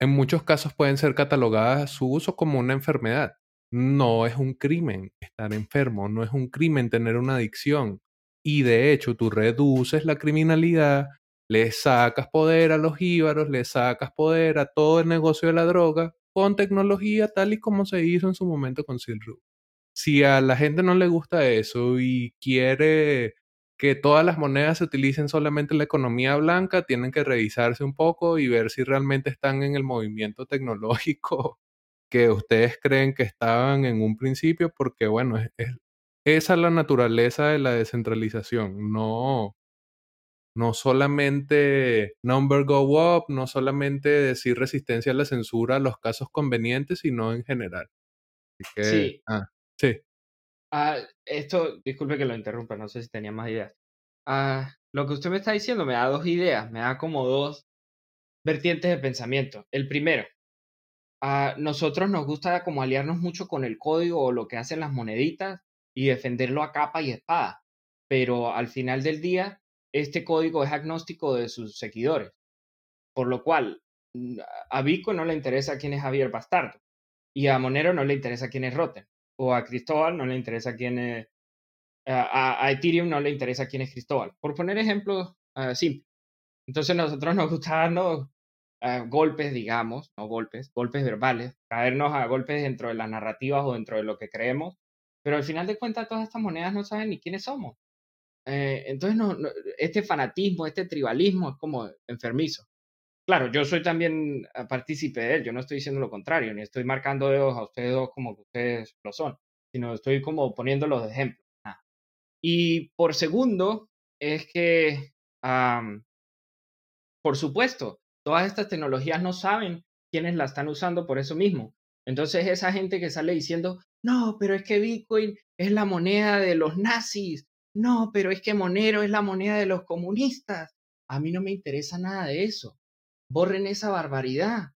en muchos casos pueden ser catalogadas a su uso como una enfermedad. No es un crimen estar enfermo, no es un crimen tener una adicción. Y de hecho tú reduces la criminalidad le sacas poder a los íbaros, le sacas poder a todo el negocio de la droga con tecnología tal y como se hizo en su momento con Silk Si a la gente no le gusta eso y quiere que todas las monedas se utilicen solamente en la economía blanca, tienen que revisarse un poco y ver si realmente están en el movimiento tecnológico que ustedes creen que estaban en un principio, porque bueno, es, esa es la naturaleza de la descentralización, no, no solamente number go up, no solamente decir resistencia a la censura a los casos convenientes, sino en general. sí. Ah, sí. Ah, esto, disculpe que lo interrumpa, no sé si tenía más ideas. Ah, lo que usted me está diciendo me da dos ideas, me da como dos vertientes de pensamiento. El primero, a nosotros nos gusta como aliarnos mucho con el código o lo que hacen las moneditas y defenderlo a capa y espada, pero al final del día, este código es agnóstico de sus seguidores, por lo cual a Vico no le interesa quién es Javier Bastardo y a Monero no le interesa quién es Rotten o a Cristóbal no le interesa quién es, a, Ethereum no le interesa quién es Cristóbal. Por poner ejemplos uh, simples. Entonces nosotros nos gusta darnos uh, golpes, digamos, no golpes, golpes verbales, caernos a golpes dentro de las narrativas o dentro de lo que creemos, pero al final de cuentas todas estas monedas no saben ni quiénes somos. Eh, entonces no, este fanatismo, este tribalismo es como enfermizo. Claro, yo soy también ah, partícipe de él, yo no estoy diciendo lo contrario, ni estoy marcando a ustedes dos como que ustedes lo son, sino estoy como poniéndolos de ejemplo. Y por segundo, es que, por supuesto, todas estas tecnologías no saben quiénes la están usando por eso mismo. Entonces esa gente que sale diciendo, no, pero es que Bitcoin es la moneda de los nazis, no, pero es que Monero es la moneda de los comunistas. A mí no me interesa nada de eso borren esa barbaridad.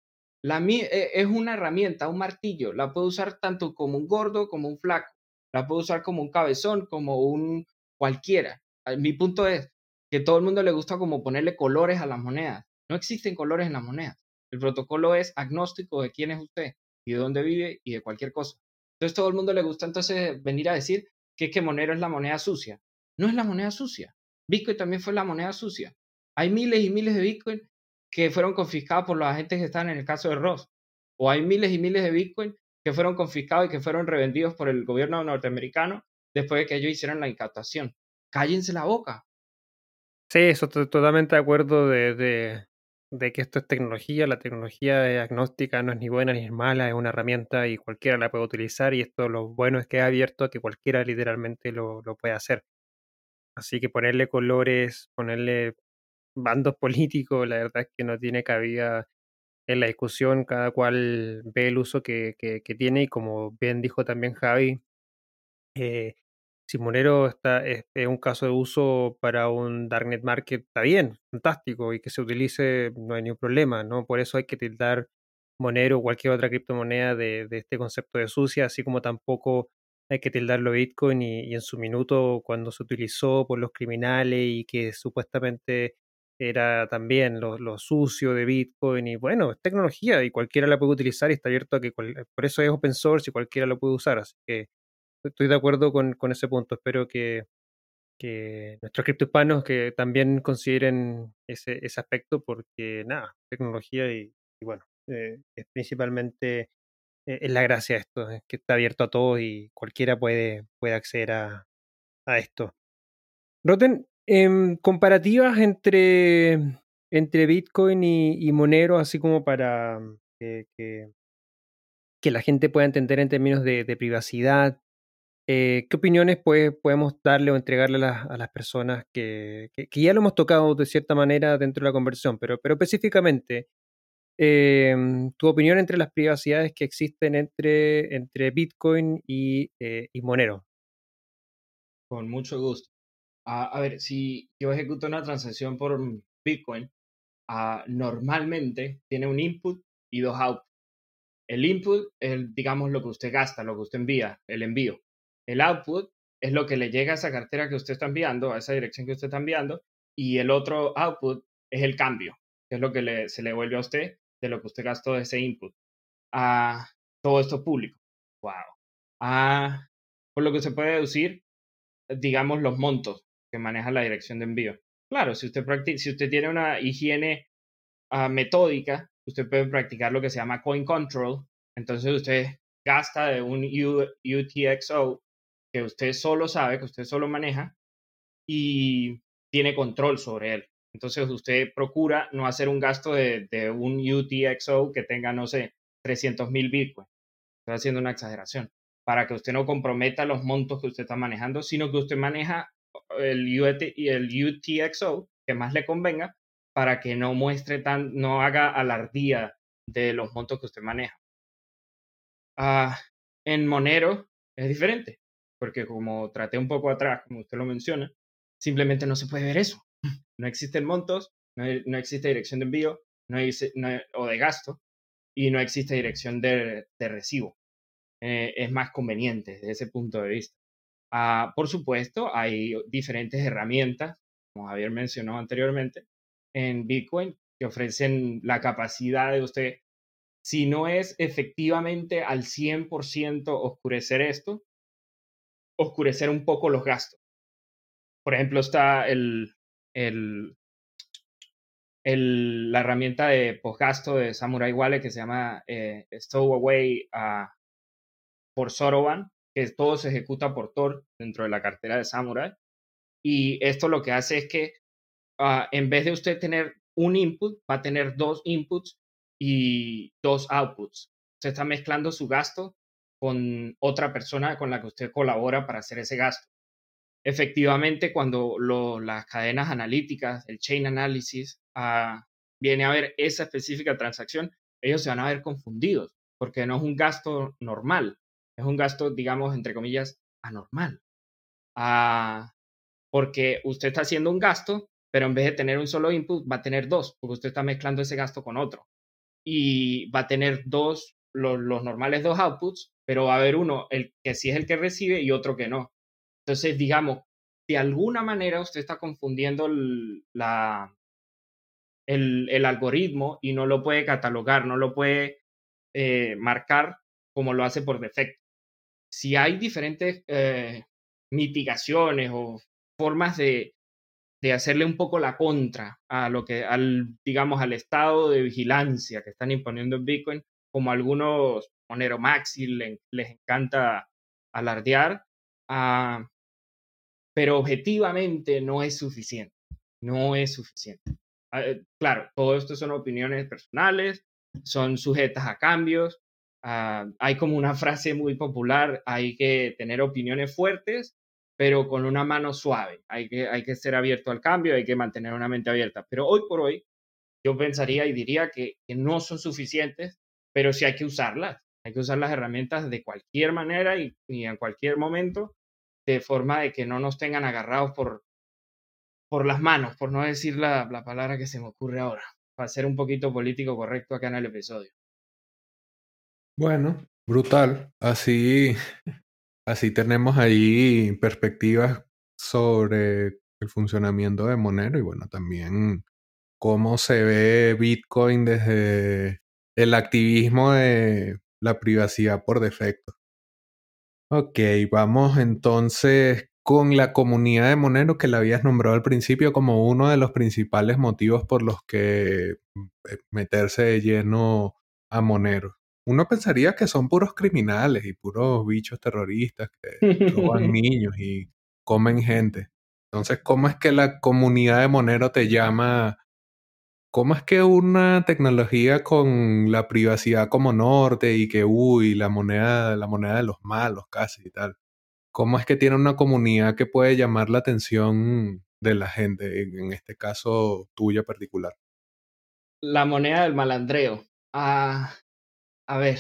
La, eh, es una herramienta, un martillo, la puedo usar tanto como un gordo como un flaco, la puedo usar como un cabezón, como un cualquiera. Ah, mi punto es que todo el mundo le gusta como ponerle colores a las monedas. No existen colores en las monedas. El protocolo es agnóstico de quién es usted y de dónde vive y de cualquier cosa. Entonces todo el mundo le gusta entonces venir a decir que es que Monero es la moneda sucia. No es la moneda sucia. Bitcoin también fue la moneda sucia. Hay miles y miles de Bitcoin que fueron confiscados por los agentes que están en el caso de Ross. O hay miles y miles de Bitcoin que fueron confiscados y que fueron revendidos por el gobierno norteamericano después de que ellos hicieron la incautación. Cállense la boca. Sí, eso totalmente de acuerdo de, de, que esto es tecnología. La tecnología es agnóstica, no es ni buena ni es mala, es una herramienta y cualquiera la puede utilizar. Y esto lo bueno es que es abierto a que cualquiera literalmente lo, lo hacer. Así que ponerle colores, ponerle bandos políticos, la verdad es que no tiene cabida en la discusión, cada cual ve el uso que, que, tiene y como bien dijo también Javi, eh, si Monero está, es, un caso de uso para un Darknet Market, está bien, fantástico, y que se utilice, no hay ningún problema, ¿no? Por eso hay que tildar Monero o cualquier otra criptomoneda de, de este concepto de sucia, así como tampoco hay que tildarlo Bitcoin y, y, en su minuto cuando se utilizó por los criminales y que supuestamente era también lo, sucio de Bitcoin y bueno, es tecnología y cualquiera la puede utilizar y está abierto a que, por eso es open source y cualquiera lo puede usar, así que estoy de acuerdo con, con ese punto, espero que, que nuestros criptohispanos que también consideren ese, ese aspecto porque nada, tecnología y, bueno, eh, es principalmente es la gracia esto, es que está abierto a todos y cualquiera puede, puede acceder a, a esto. Roten, Em, comparativas entre, entre Bitcoin y, Monero, así como para mm, que, que, la gente pueda entender en términos de, privacidad. Eh, ¿Qué opiniones pues, podemos darle o entregarle a las, personas que, que, ya lo hemos tocado de cierta manera dentro de la conversión, pero, pero específicamente, em, tu opinión entre las privacidades que existen entre, entre Bitcoin y, eh, y Monero? Con mucho gusto a ver, si yo ejecuto una transacción por Bitcoin, ah, normalmente tiene un input y dos outputs. El input es, digamos, lo que usted gasta, lo que usted envía, el envío. El output es lo que le llega a esa cartera que usted está enviando, a esa dirección que usted está enviando, y el otro output es el cambio, que es lo que se le vuelve a usted de lo que usted gastó de ese input. a todo esto público. Wow. Ah, por lo que se puede deducir, digamos, los montos que maneja la dirección de envío. Claro, si usted, si usted tiene una higiene ah, metódica, usted puede practicar lo que se llama coin control. Entonces usted gasta de un UTXO que usted solo sabe, que usted solo maneja, y tiene control sobre él. Entonces usted procura no hacer un gasto de, un UTXO que tenga, no sé, 300 mil Bitcoin. Estoy haciendo una exageración. Para que usted no comprometa los montos que usted está manejando, sino que usted maneja el, el UTXO que más le convenga para que no muestre tan, no haga alardía de los montos que usted maneja. Ah, en Monero es diferente, porque como traté un poco atrás, como usted lo menciona, simplemente no se puede ver eso. No existen montos, no, existe dirección de envío no o de gasto y no existe dirección de, recibo. Eh, es más conveniente desde ese punto de vista. Ah, por supuesto, hay diferentes herramientas, como Javier mencionó anteriormente, en Bitcoin que ofrecen la capacidad de usted, si no es efectivamente al 100% oscurecer esto, oscurecer un poco los gastos. Por ejemplo, está el, el, el la herramienta de postgasto de Samurai Wallet que se llama eh, Stowaway uh, por Soroban, que todo se ejecuta por Tor dentro de la cartera de Samurai. Y esto lo que hace es que ah, en vez de usted tener un input, va a tener dos inputs y dos outputs. Usted está mezclando su gasto con otra persona con la que usted colabora para hacer ese gasto. Efectivamente, cuando las cadenas analíticas, el chain analysis, ah, viene a ver esa específica transacción, ellos se van a ver confundidos porque no es un gasto normal, es un gasto, digamos, entre comillas, anormal. Ah, porque usted está haciendo un gasto, pero en vez de tener un solo input, va a tener dos, porque usted está mezclando ese gasto con otro. Y va a tener dos, los, normales dos outputs, pero va a haber uno, el que sí es el que recibe y otro que no. Entonces, digamos, de alguna manera usted está confundiendo el, el, algoritmo y no lo puede catalogar, no lo puede eh, marcar como lo hace por defecto. Si hay diferentes eh, mitigaciones o formas de, hacerle un poco la contra a lo que, al, digamos, al estado de vigilancia que están imponiendo en Bitcoin, como algunos Monero Maxi les, encanta alardear, ah, pero objetivamente no es suficiente, no es suficiente. Ah, eh, claro, todo esto son opiniones personales, son sujetas a cambios, Ah, hay como una frase muy popular, hay que tener opiniones fuertes, pero con una mano suave. Hay que, hay que ser abierto al cambio, hay que mantener una mente abierta. Pero hoy por hoy, yo pensaría y diría que, no son suficientes, pero sí hay que usarlas. Hay que usar las herramientas de cualquier manera y, en cualquier momento, de forma de que no nos tengan agarrados por, por las manos, por no decir la, la palabra que se me ocurre ahora, para ser un poquito político correcto acá en el episodio. Bueno, brutal. Así, así tenemos ahí perspectivas sobre el funcionamiento de Monero y bueno, también cómo se ve Bitcoin desde el activismo de la privacidad por defecto. Ok, vamos entonces con la comunidad de Monero que la habías nombrado al principio como uno de los principales motivos por los que eh, meterse de lleno a Monero uno pensaría que son puros criminales y puros bichos terroristas que roban niños y comen gente. Entonces, ¿cómo es que la comunidad de Monero te llama? ¿Cómo es que una tecnología con la privacidad como norte y que, uy, la moneda, la moneda de los malos casi y tal? ¿Cómo es que tiene una comunidad que puede llamar la atención de la gente, en este caso tuya particular? La moneda del malandreo. Ah, a ver,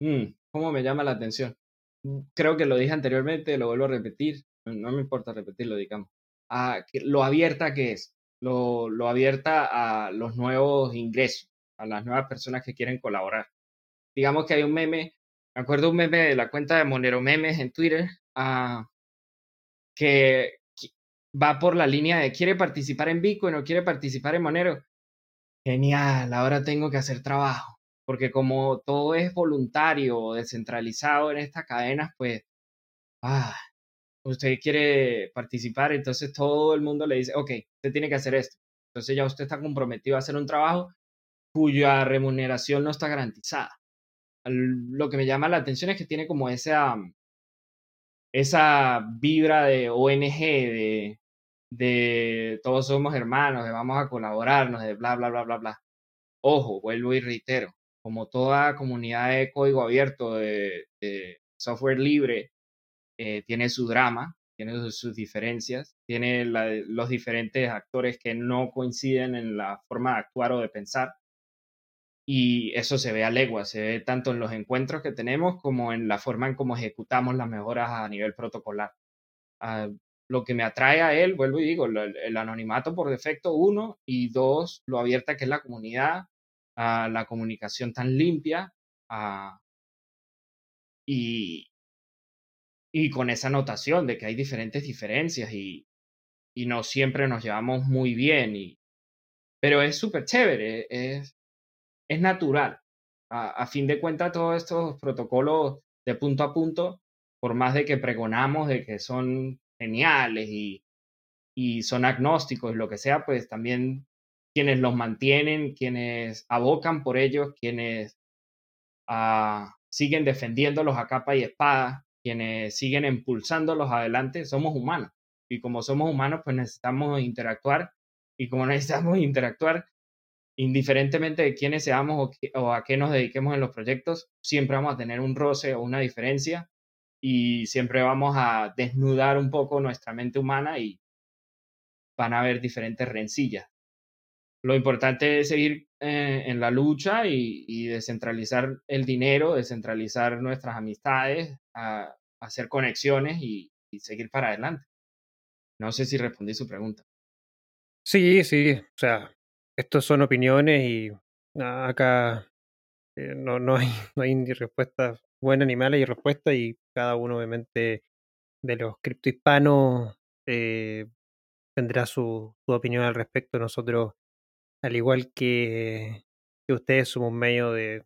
mm, ¿cómo me llama la atención? Creo que lo dije anteriormente, lo vuelvo a repetir, no me importa repetirlo, digamos. Ah, lo abierta que es, lo, lo abierta a los nuevos ingresos, a las nuevas personas que quieren colaborar. Digamos que hay un meme, me acuerdo un meme de la cuenta de Monero Memes en Twitter, ah, que va por la línea de quiere participar en Bitcoin o quiere participar en Monero. Genial, ahora tengo que hacer trabajo porque como todo es voluntario o descentralizado en estas cadenas, pues, ah, usted quiere participar, entonces todo el mundo le dice, ok, usted tiene que hacer esto. Entonces ya usted está comprometido a hacer un trabajo cuya remuneración no está garantizada. Lo que me llama la atención es que tiene como esa, esa vibra de ONG, de de todos somos hermanos, de vamos a colaborarnos, de bla, bla, bla, bla, bla. Ojo, vuelvo y reitero, como toda comunidad de código abierto, de, software libre, eh, tiene su drama, tiene sus, diferencias, tiene los diferentes actores que no coinciden en la forma de actuar o de pensar. Y eso se ve a legua, se ve tanto en los encuentros que tenemos como en la forma en cómo ejecutamos las mejoras a nivel protocolar. Ah, lo que me atrae a él, vuelvo y digo, el, anonimato por defecto, uno, y dos, lo abierta que es la comunidad, a la comunicación tan limpia, y, y con esa notación de que hay diferentes diferencias y, y no siempre nos llevamos muy bien, y, pero es súper chévere, es, es natural. A, fin de cuentas, todos estos protocolos de punto a punto, por más de que pregonamos de que son geniales y, y son agnósticos, lo que sea, pues también quienes los mantienen, quienes abocan por ellos, quienes uh, siguen defendiéndolos a capa y espada, quienes siguen impulsándolos adelante, somos humanos. Y como somos humanos, pues necesitamos interactuar. Y como necesitamos interactuar, indiferentemente de quiénes seamos o, o a qué nos dediquemos en los proyectos, siempre vamos a tener un roce o una diferencia y siempre vamos a desnudar un poco nuestra mente humana y van a haber diferentes rencillas. Lo importante es seguir eh, en la lucha y, descentralizar el dinero, descentralizar nuestras amistades, a, hacer conexiones y, seguir para adelante. No sé si respondí su pregunta. Sí, sí, o sea, estos son opiniones y acá eh, no, no, hay, no hay ni respuesta buena ni mala y respuesta y cada uno obviamente de los criptohispanos eh, tendrá su, opinión al respecto. Nosotros, al igual que, ustedes, somos un medio de,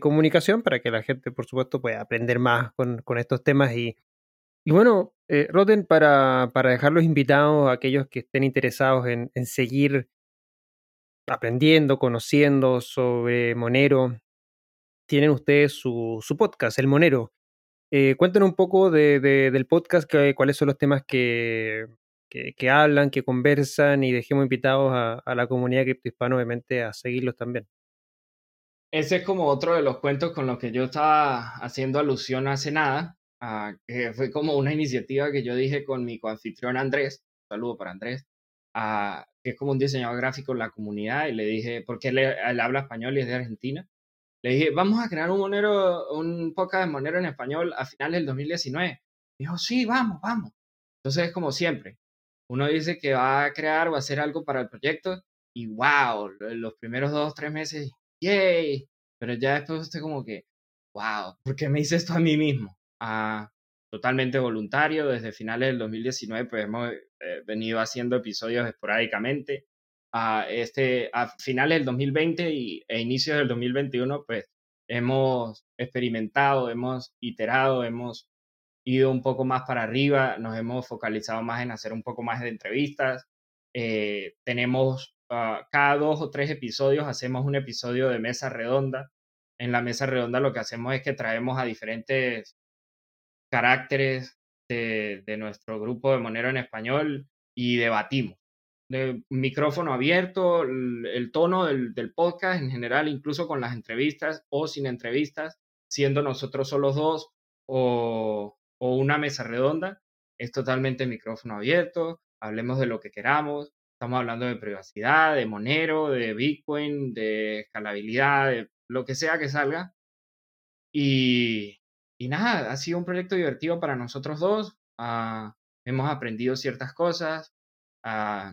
comunicación para que la gente, por supuesto, pueda aprender más con, con estos temas. Y, y bueno, eh, Roten, para, para dejar los invitados a aquellos que estén interesados en, en seguir aprendiendo, conociendo sobre Monero, tienen ustedes su, su podcast, El Monero. Eh, cuéntenos un poco de, del podcast, cuáles son los temas que, que, hablan, que conversan y dejemos invitados a, a la comunidad criptohispana, obviamente, a seguirlos también. Ese es como otro de los cuentos con los que yo estaba haciendo alusión hace nada, que fue como una iniciativa que yo dije con mi coanfitrión Andrés, saludo para Andrés, que es como un diseñador gráfico en la comunidad, y le dije, porque él, él habla español y es de Argentina, le dije, vamos a crear un monero, un podcast de monero en español a finales del 2019. Dijo, sí, vamos, vamos. Entonces es como siempre. Uno dice que va a crear o a hacer algo para el proyecto y wow, los primeros dos, tres meses, yay. Pero ya después usted como que, wow, ¿por qué me hice esto a mí mismo? Ah, totalmente voluntario. Desde finales del 2019 pues hemos eh, venido haciendo episodios esporádicamente a, este, a finales del 2020 y, e inicios del 2021, pues hemos experimentado, hemos iterado, hemos ido un poco más para arriba, nos hemos focalizado más en hacer un poco más de entrevistas. Eh, tenemos ah, cada dos o tres episodios, hacemos un episodio de mesa redonda. En la mesa redonda lo que hacemos es que traemos a diferentes caracteres de, de nuestro grupo de Monero en español y debatimos de micrófono abierto, el, tono del, podcast en general, incluso con las entrevistas o sin entrevistas, siendo nosotros solos dos o, o una mesa redonda, es totalmente micrófono abierto, hablemos de lo que queramos, estamos hablando de privacidad, de Monero, de Bitcoin, de escalabilidad, de lo que sea que salga. Y, y nada, ha sido un proyecto divertido para nosotros dos. Ah, hemos aprendido ciertas cosas. Uh,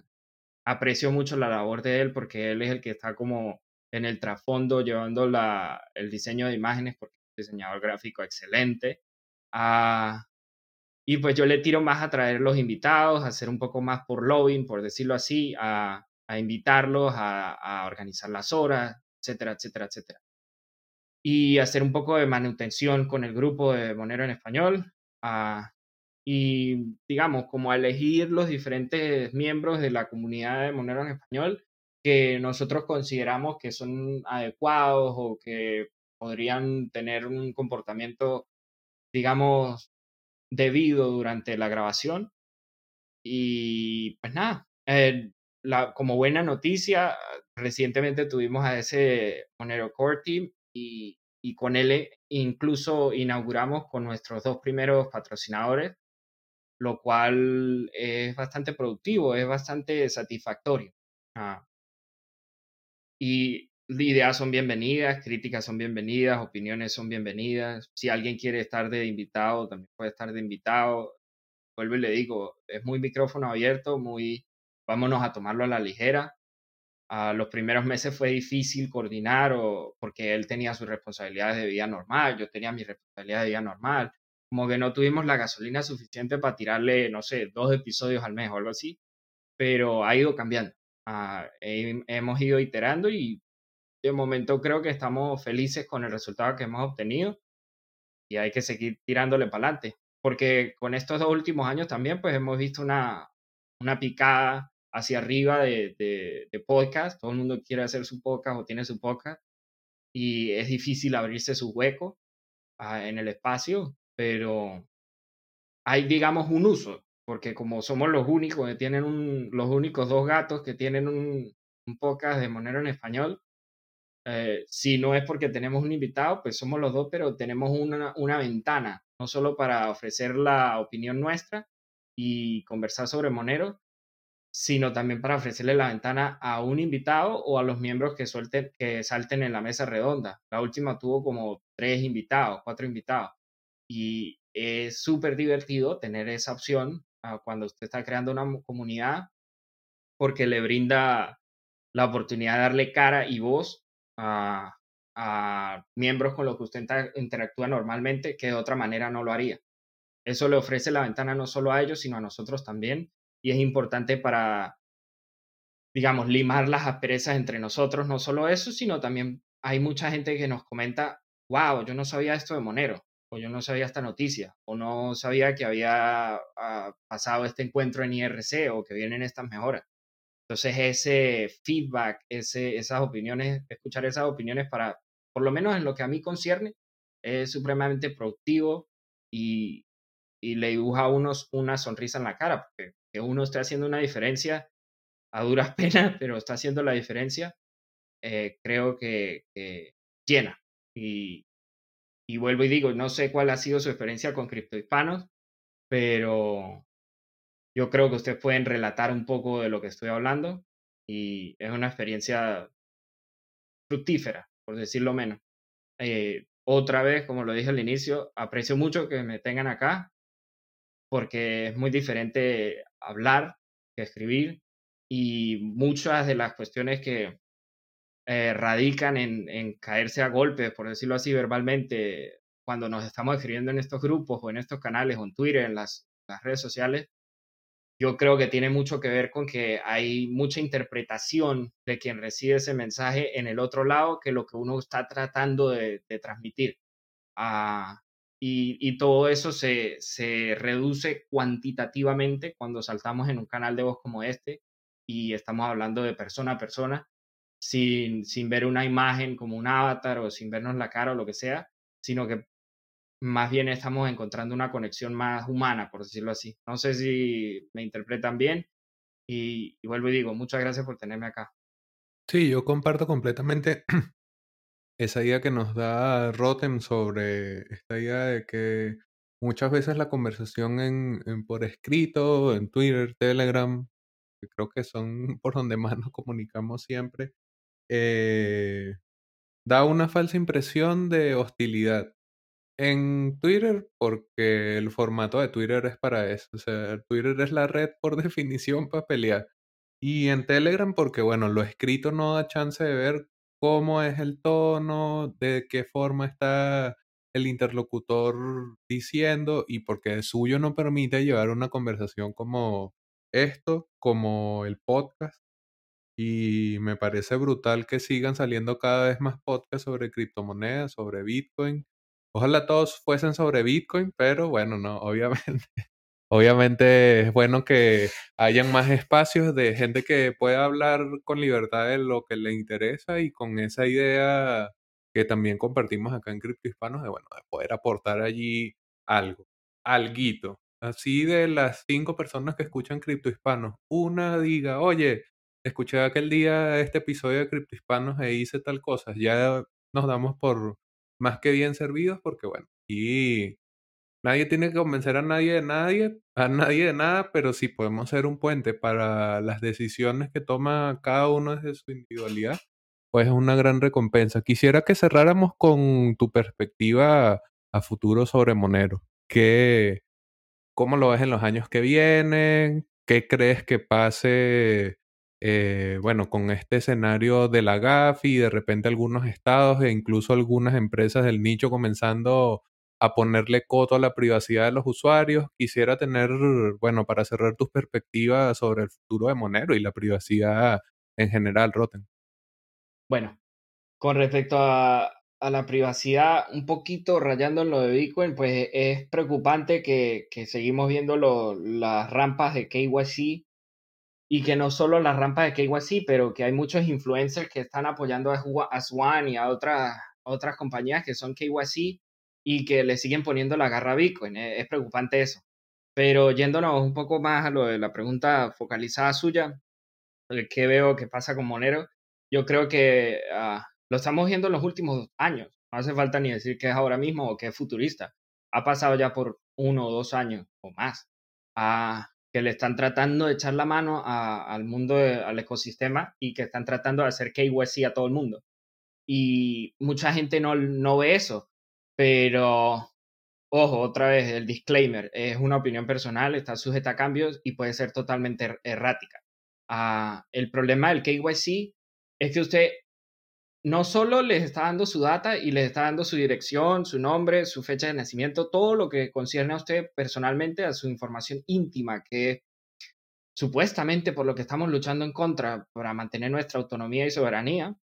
aprecio mucho la labor de él porque él es el que está como en el trasfondo llevando la, el diseño de imágenes porque es un diseñador gráfico excelente. Ah, y pues yo le tiro más a traer los invitados, a hacer un poco más por lobbying, por decirlo así, a, a invitarlos, a, a, organizar las horas, etcétera, etcétera, etcétera. Y hacer un poco de manutención con el grupo de Monero en Español. a y, digamos, como a elegir los diferentes miembros de la comunidad de Monero en español que nosotros consideramos que son adecuados o que podrían tener un comportamiento, digamos, debido durante la grabación. y pues nada, eh, la, como buena noticia, recientemente tuvimos a ese Monero Core Team y, y con él incluso inauguramos con nuestros dos primeros patrocinadores, lo cual es bastante productivo, es bastante satisfactorio. Ah. Y ideas son bienvenidas, críticas son bienvenidas, opiniones son bienvenidas. Si alguien quiere estar de invitado, también puede estar de invitado. Vuelvo y le digo, es muy micrófono abierto, muy vámonos a tomarlo a la ligera. A los primeros meses fue difícil coordinar o, porque él tenía sus responsabilidades de vida normal, yo tenía mis responsabilidades de vida normal. Como que no tuvimos la gasolina suficiente para tirarle, no sé, dos episodios al mes o algo así, pero ha ido cambiando. Ah, hemos ido iterando y de momento creo que estamos felices con el resultado que hemos obtenido y hay que seguir tirándole para adelante. Porque con estos dos últimos años también pues hemos visto una, una picada hacia arriba de, de, podcast. Todo el mundo quiere hacer su podcast o tiene su podcast y es difícil abrirse su hueco ah, en el espacio, pero hay, digamos, un uso, porque como somos los únicos que tienen un, los únicos dos gatos que tienen un, un podcast de Monero en español, eh, si no es porque tenemos un invitado, pues somos los dos, pero tenemos una, una ventana, no solo para ofrecer la opinión nuestra y conversar sobre Monero, sino también para ofrecerle la ventana a un invitado o a los miembros que, suelten, que salten en la mesa redonda. La última tuvo como tres invitados, cuatro invitados. Y es súper divertido tener esa opción ah, cuando usted está creando una comunidad porque le brinda la oportunidad de darle cara y voz a, miembros con los que usted interactúa normalmente que de otra manera no lo haría. Eso le ofrece la ventana no solo a ellos, sino a nosotros también. Y es importante para, digamos, limar las asperezas entre nosotros. No solo eso, sino también hay mucha gente que nos comenta, wow, yo no sabía esto de Monero, o yo no sabía esta noticia, o no sabía que había ah, pasado este encuentro en IRC, o que vienen estas mejoras. Entonces, ese feedback, ese, esas opiniones, escuchar esas opiniones para, por lo menos en lo que a mí concierne, es supremamente productivo y, y le dibuja a uno una sonrisa en la cara, porque que uno esté haciendo una diferencia a duras penas, pero está haciendo la diferencia, eh, creo que, llena. Y, y, vuelvo y digo, no sé cuál ha sido su experiencia con criptohispanos, pero yo creo que ustedes pueden relatar un poco de lo que estoy hablando y es una experiencia fructífera, por decirlo menos. Eh, otra vez, como lo dije al inicio, aprecio mucho que me tengan acá porque es muy diferente hablar que escribir y muchas de las cuestiones que eh, radican en, caerse a golpes, por decirlo así, verbalmente, cuando nos estamos escribiendo en estos grupos o en estos canales o en Twitter, en las, las redes sociales, yo creo que tiene mucho que ver con que hay mucha interpretación de quien recibe ese mensaje en el otro lado que lo que uno está tratando de, transmitir. Ah, y, todo eso se, se, reduce cuantitativamente cuando saltamos en un canal de voz como este y estamos hablando de persona a persona sin, sin ver una imagen como un avatar o sin vernos la cara o lo que sea, sino que más bien estamos encontrando una conexión más humana, por decirlo así. No sé si me interpretan bien y, vuelvo y digo, muchas gracias por tenerme acá. Sí, yo comparto completamente esa idea que nos da Rotem sobre esta idea de que muchas veces la conversación en, por escrito, en Twitter, Telegram, que creo que son por donde más nos comunicamos siempre, eh, da una falsa impresión de hostilidad. En Twitter, porque el formato de Twitter es para eso. O sea, Twitter es la red por definición para pelear. Y en Telegram, porque bueno, lo escrito no da chance de ver cómo es el tono, de qué forma está el interlocutor diciendo y porque el suyo no permite llevar una conversación como esto, como el podcast. Y me parece brutal que sigan saliendo cada vez más podcasts sobre criptomonedas, sobre Bitcoin. Ojalá todos fuesen sobre Bitcoin, pero bueno, no, obviamente Obviamente es bueno que hayan más espacios de gente que pueda hablar con libertad de lo que le interesa y con esa idea que también compartimos acá en Cripto Hispanos de, bueno, de poder aportar allí algo, alguito. así de las cinco personas que escuchan Cripto Hispanos, una diga, oye, escuché aquel día este episodio de Cripto Hispanos e hice tal cosa, ya nos damos por más que bien servidos porque bueno, y nadie tiene que convencer a nadie de nadie, a nadie de nada, pero si podemos ser un puente para las decisiones que toma cada uno desde su individualidad, pues es una gran recompensa. Quisiera que cerráramos con tu perspectiva a futuro sobre Monero. ¿Qué, ¿Cómo lo ves en los años que vienen? ¿Qué crees que pase, eh, bueno, con este escenario de la GAFI y de repente algunos estados e incluso algunas empresas del nicho comenzando a ponerle coto a la privacidad de los usuarios? Quisiera tener, bueno, para cerrar tus perspectivas sobre el futuro de Monero y la privacidad en general, Roten. Bueno, con respecto a, la privacidad, un poquito rayando en lo de Bitcoin, pues es preocupante que, seguimos viendo las rampas de KYC y que no solo las rampas de KYC, pero que hay muchos influencers que están apoyando a, Swan y a otras, otras compañías que son KYC y que le siguen poniendo la garra a Bitcoin. Es, es preocupante eso. Pero yéndonos un poco más a lo de la pregunta focalizada suya, ¿qué veo que pasa con Monero? yo creo que ah, lo estamos viendo en los últimos años. No hace falta ni decir que es ahora mismo o que es futurista. Ha pasado ya por uno o dos años o más a que le están tratando de echar la mano al mundo, al ecosistema y que están tratando de hacer KYC a todo el mundo. Y mucha gente no, no ve eso, pero ojo, otra vez el disclaimer, es una opinión personal, está sujeta a cambios y puede ser totalmente er, errática. Ah, el problema del KYC es que usted no solo les está dando su data y les está dando su dirección, su nombre, su fecha de nacimiento, todo lo que concierne a usted personalmente, a su información íntima, que supuestamente por lo que estamos luchando en contra para mantener nuestra autonomía y soberanía,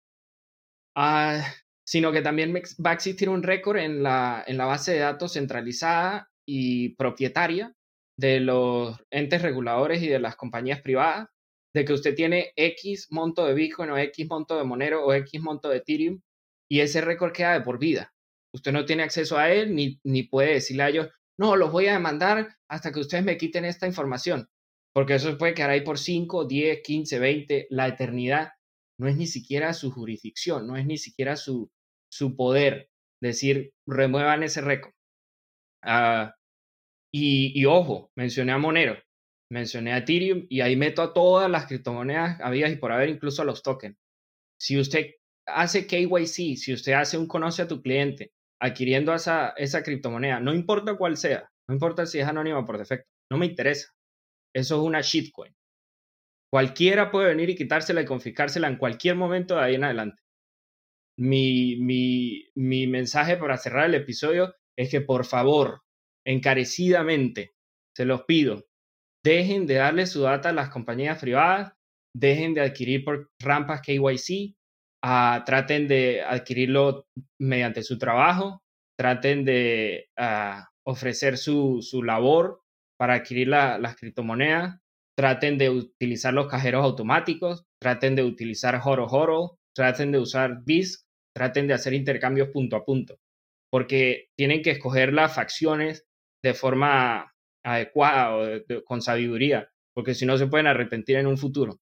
ah, sino que también va a existir un récord en la, en la base de datos centralizada y propietaria de los entes reguladores y de las compañías privadas de que usted tiene X monto de Bitcoin o X monto de Monero o X monto de Ethereum y ese récord queda de por vida. Usted no tiene acceso a él ni, ni puede decirle a ellos, no, los voy a demandar hasta que ustedes me quiten esta información, porque eso puede quedar ahí por 5, 10, 15, 20, la eternidad. No es ni siquiera su jurisdicción, no es ni siquiera su, su poder decir, remuevan ese récord. Ah, y, y ojo, mencioné a Monero mencioné a Ethereum y ahí meto a todas las criptomonedas habidas y por haber, incluso a los tokens. Si usted hace KYC, si usted hace un conoce a tu cliente adquiriendo esa, esa criptomoneda, no importa cuál sea, no importa si es anónima por defecto, no me interesa. Eso es una shitcoin. Cualquiera puede venir y quitársela y confiscársela en cualquier momento de ahí en adelante. Mi, mi, mi mensaje para cerrar el episodio es que por favor, encarecidamente, se los pido, dejen de darle su data a las compañías privadas, dejen de adquirir por rampas KYC, ah, traten de adquirirlo mediante su trabajo, traten de ah, ofrecer su, labor para adquirir las criptomonedas, traten de utilizar los cajeros automáticos, traten de utilizar Horo Horo, traten de usar BISC, traten de hacer intercambios punto a punto, porque tienen que escoger las facciones de forma adecuada o con sabiduría, porque si no se pueden arrepentir en un futuro.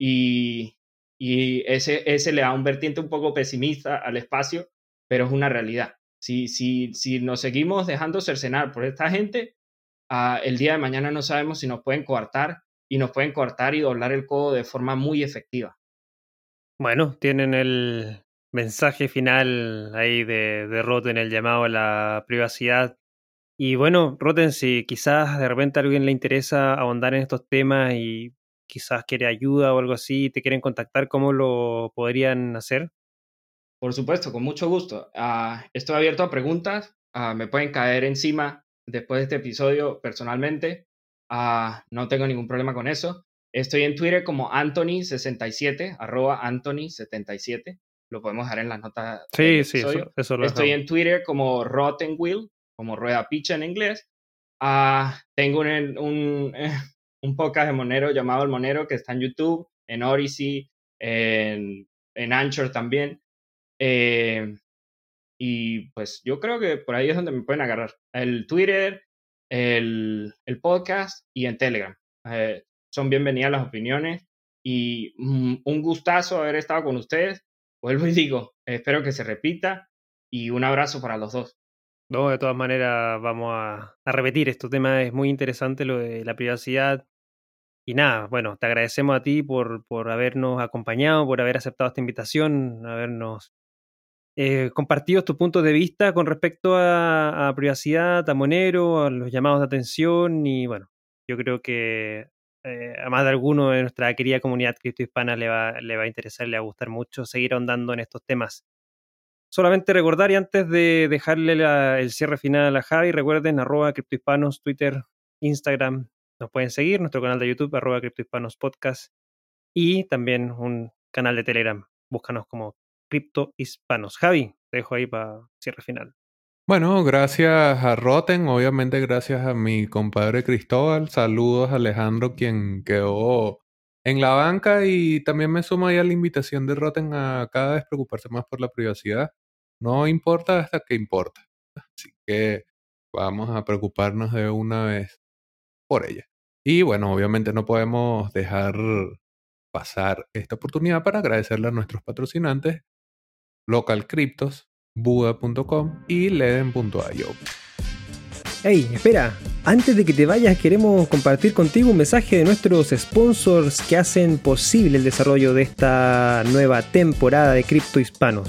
Y, y ese, ese le da un vertiente un poco pesimista al espacio, pero es una realidad. Si, si, si nos seguimos dejando cercenar por esta gente, uh, el día de mañana no sabemos si nos pueden coartar y nos pueden coartar y doblar el codo de forma muy efectiva. Bueno, tienen el mensaje final ahí de, de en el llamado a la privacidad y bueno, Roten, si quizás de repente a alguien le interesa ahondar en estos temas y quizás quiere ayuda o algo así, te quieren contactar, ¿cómo lo podrían hacer? Por supuesto, con mucho gusto. Ah, estoy abierto a preguntas. Ah, me pueden caer encima después de este episodio personalmente. Ah, no tengo ningún problema con eso. Estoy en Twitter como Anthony67, arroba Anthony77. Lo podemos dejar en las notas. Sí, sí, eso, lo Estoy en Twitter como Rotten Will, como rueda picha en inglés. Ah, tengo un, un, un, podcast de Monero llamado El Monero que está en YouTube, en Odyssey, en, en Anchor también. Eh, y pues yo creo que por ahí es donde me pueden agarrar. El Twitter, el, el podcast y en Telegram. Eh, son bienvenidas las opiniones y mm, un gustazo haber estado con ustedes. Vuelvo y digo, espero que se repita y un abrazo para los dos. No, de todas maneras vamos a, repetir, este tema es muy interesante, lo de la privacidad. Y nada, bueno, te agradecemos a ti por, por habernos acompañado, por haber aceptado esta invitación, habernos eh, compartido tus puntos de vista con respecto a, a, privacidad, a Monero, a los llamados de atención y bueno, yo creo que eh, a más de alguno de nuestra querida comunidad criptohispana le va, le va a interesar, le va a gustar mucho seguir ahondando en estos temas. Solamente recordar y antes de dejarle el cierre final a Javi, recuerden arroba criptohispanos, Twitter, Instagram, nos pueden seguir, nuestro canal de YouTube, arroba criptohispanos podcast y también un canal de Telegram. Búscanos como criptohispanos. Javi, te dejo ahí para cierre final. Bueno, gracias a Roten, obviamente gracias a mi compadre Cristóbal, saludos a Alejandro quien quedó en la banca y también me sumo ahí a la invitación de Roten a cada vez preocuparse más por la privacidad. No importa hasta que importa. Así que vamos a preocuparnos de una vez por ella. Y bueno, obviamente no podemos dejar pasar esta oportunidad para agradecerle a nuestros patrocinantes, Local Cryptos, Buda.com y Leden.io. Hey, espera, antes de que te vayas queremos compartir contigo un mensaje de nuestros sponsors que hacen posible el desarrollo de esta nueva temporada de Cripto Hispanos.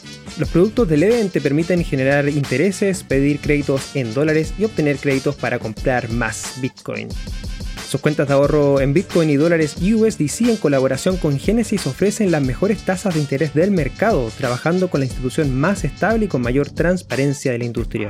Los productos de Leden te permiten generar intereses, pedir créditos en dólares y obtener créditos para comprar más Bitcoin. Sus cuentas de ahorro en Bitcoin y dólares USDC en colaboración con Genesis ofrecen las mejores tasas de interés del mercado, trabajando con la institución más estable y con mayor transparencia de la industria.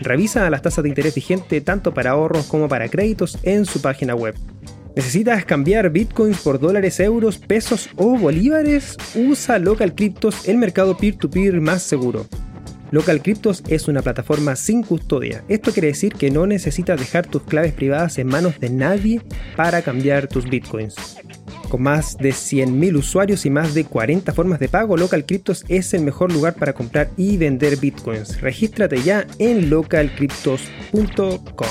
Revisa las tasas de interés vigente tanto para ahorros como para créditos en su página web. ¿Necesitas cambiar bitcoins por dólares, euros, pesos o bolívares? Usa Local Cryptos, el mercado peer-to-peer más seguro. Local Cryptos es una plataforma sin custodia. Esto quiere decir que no necesitas dejar tus claves privadas en manos de nadie para cambiar tus bitcoins. Con más de 100.000 usuarios y más de 40 formas de pago, Local Cryptos es el mejor lugar para comprar y vender bitcoins. Regístrate ya en localcryptos.com.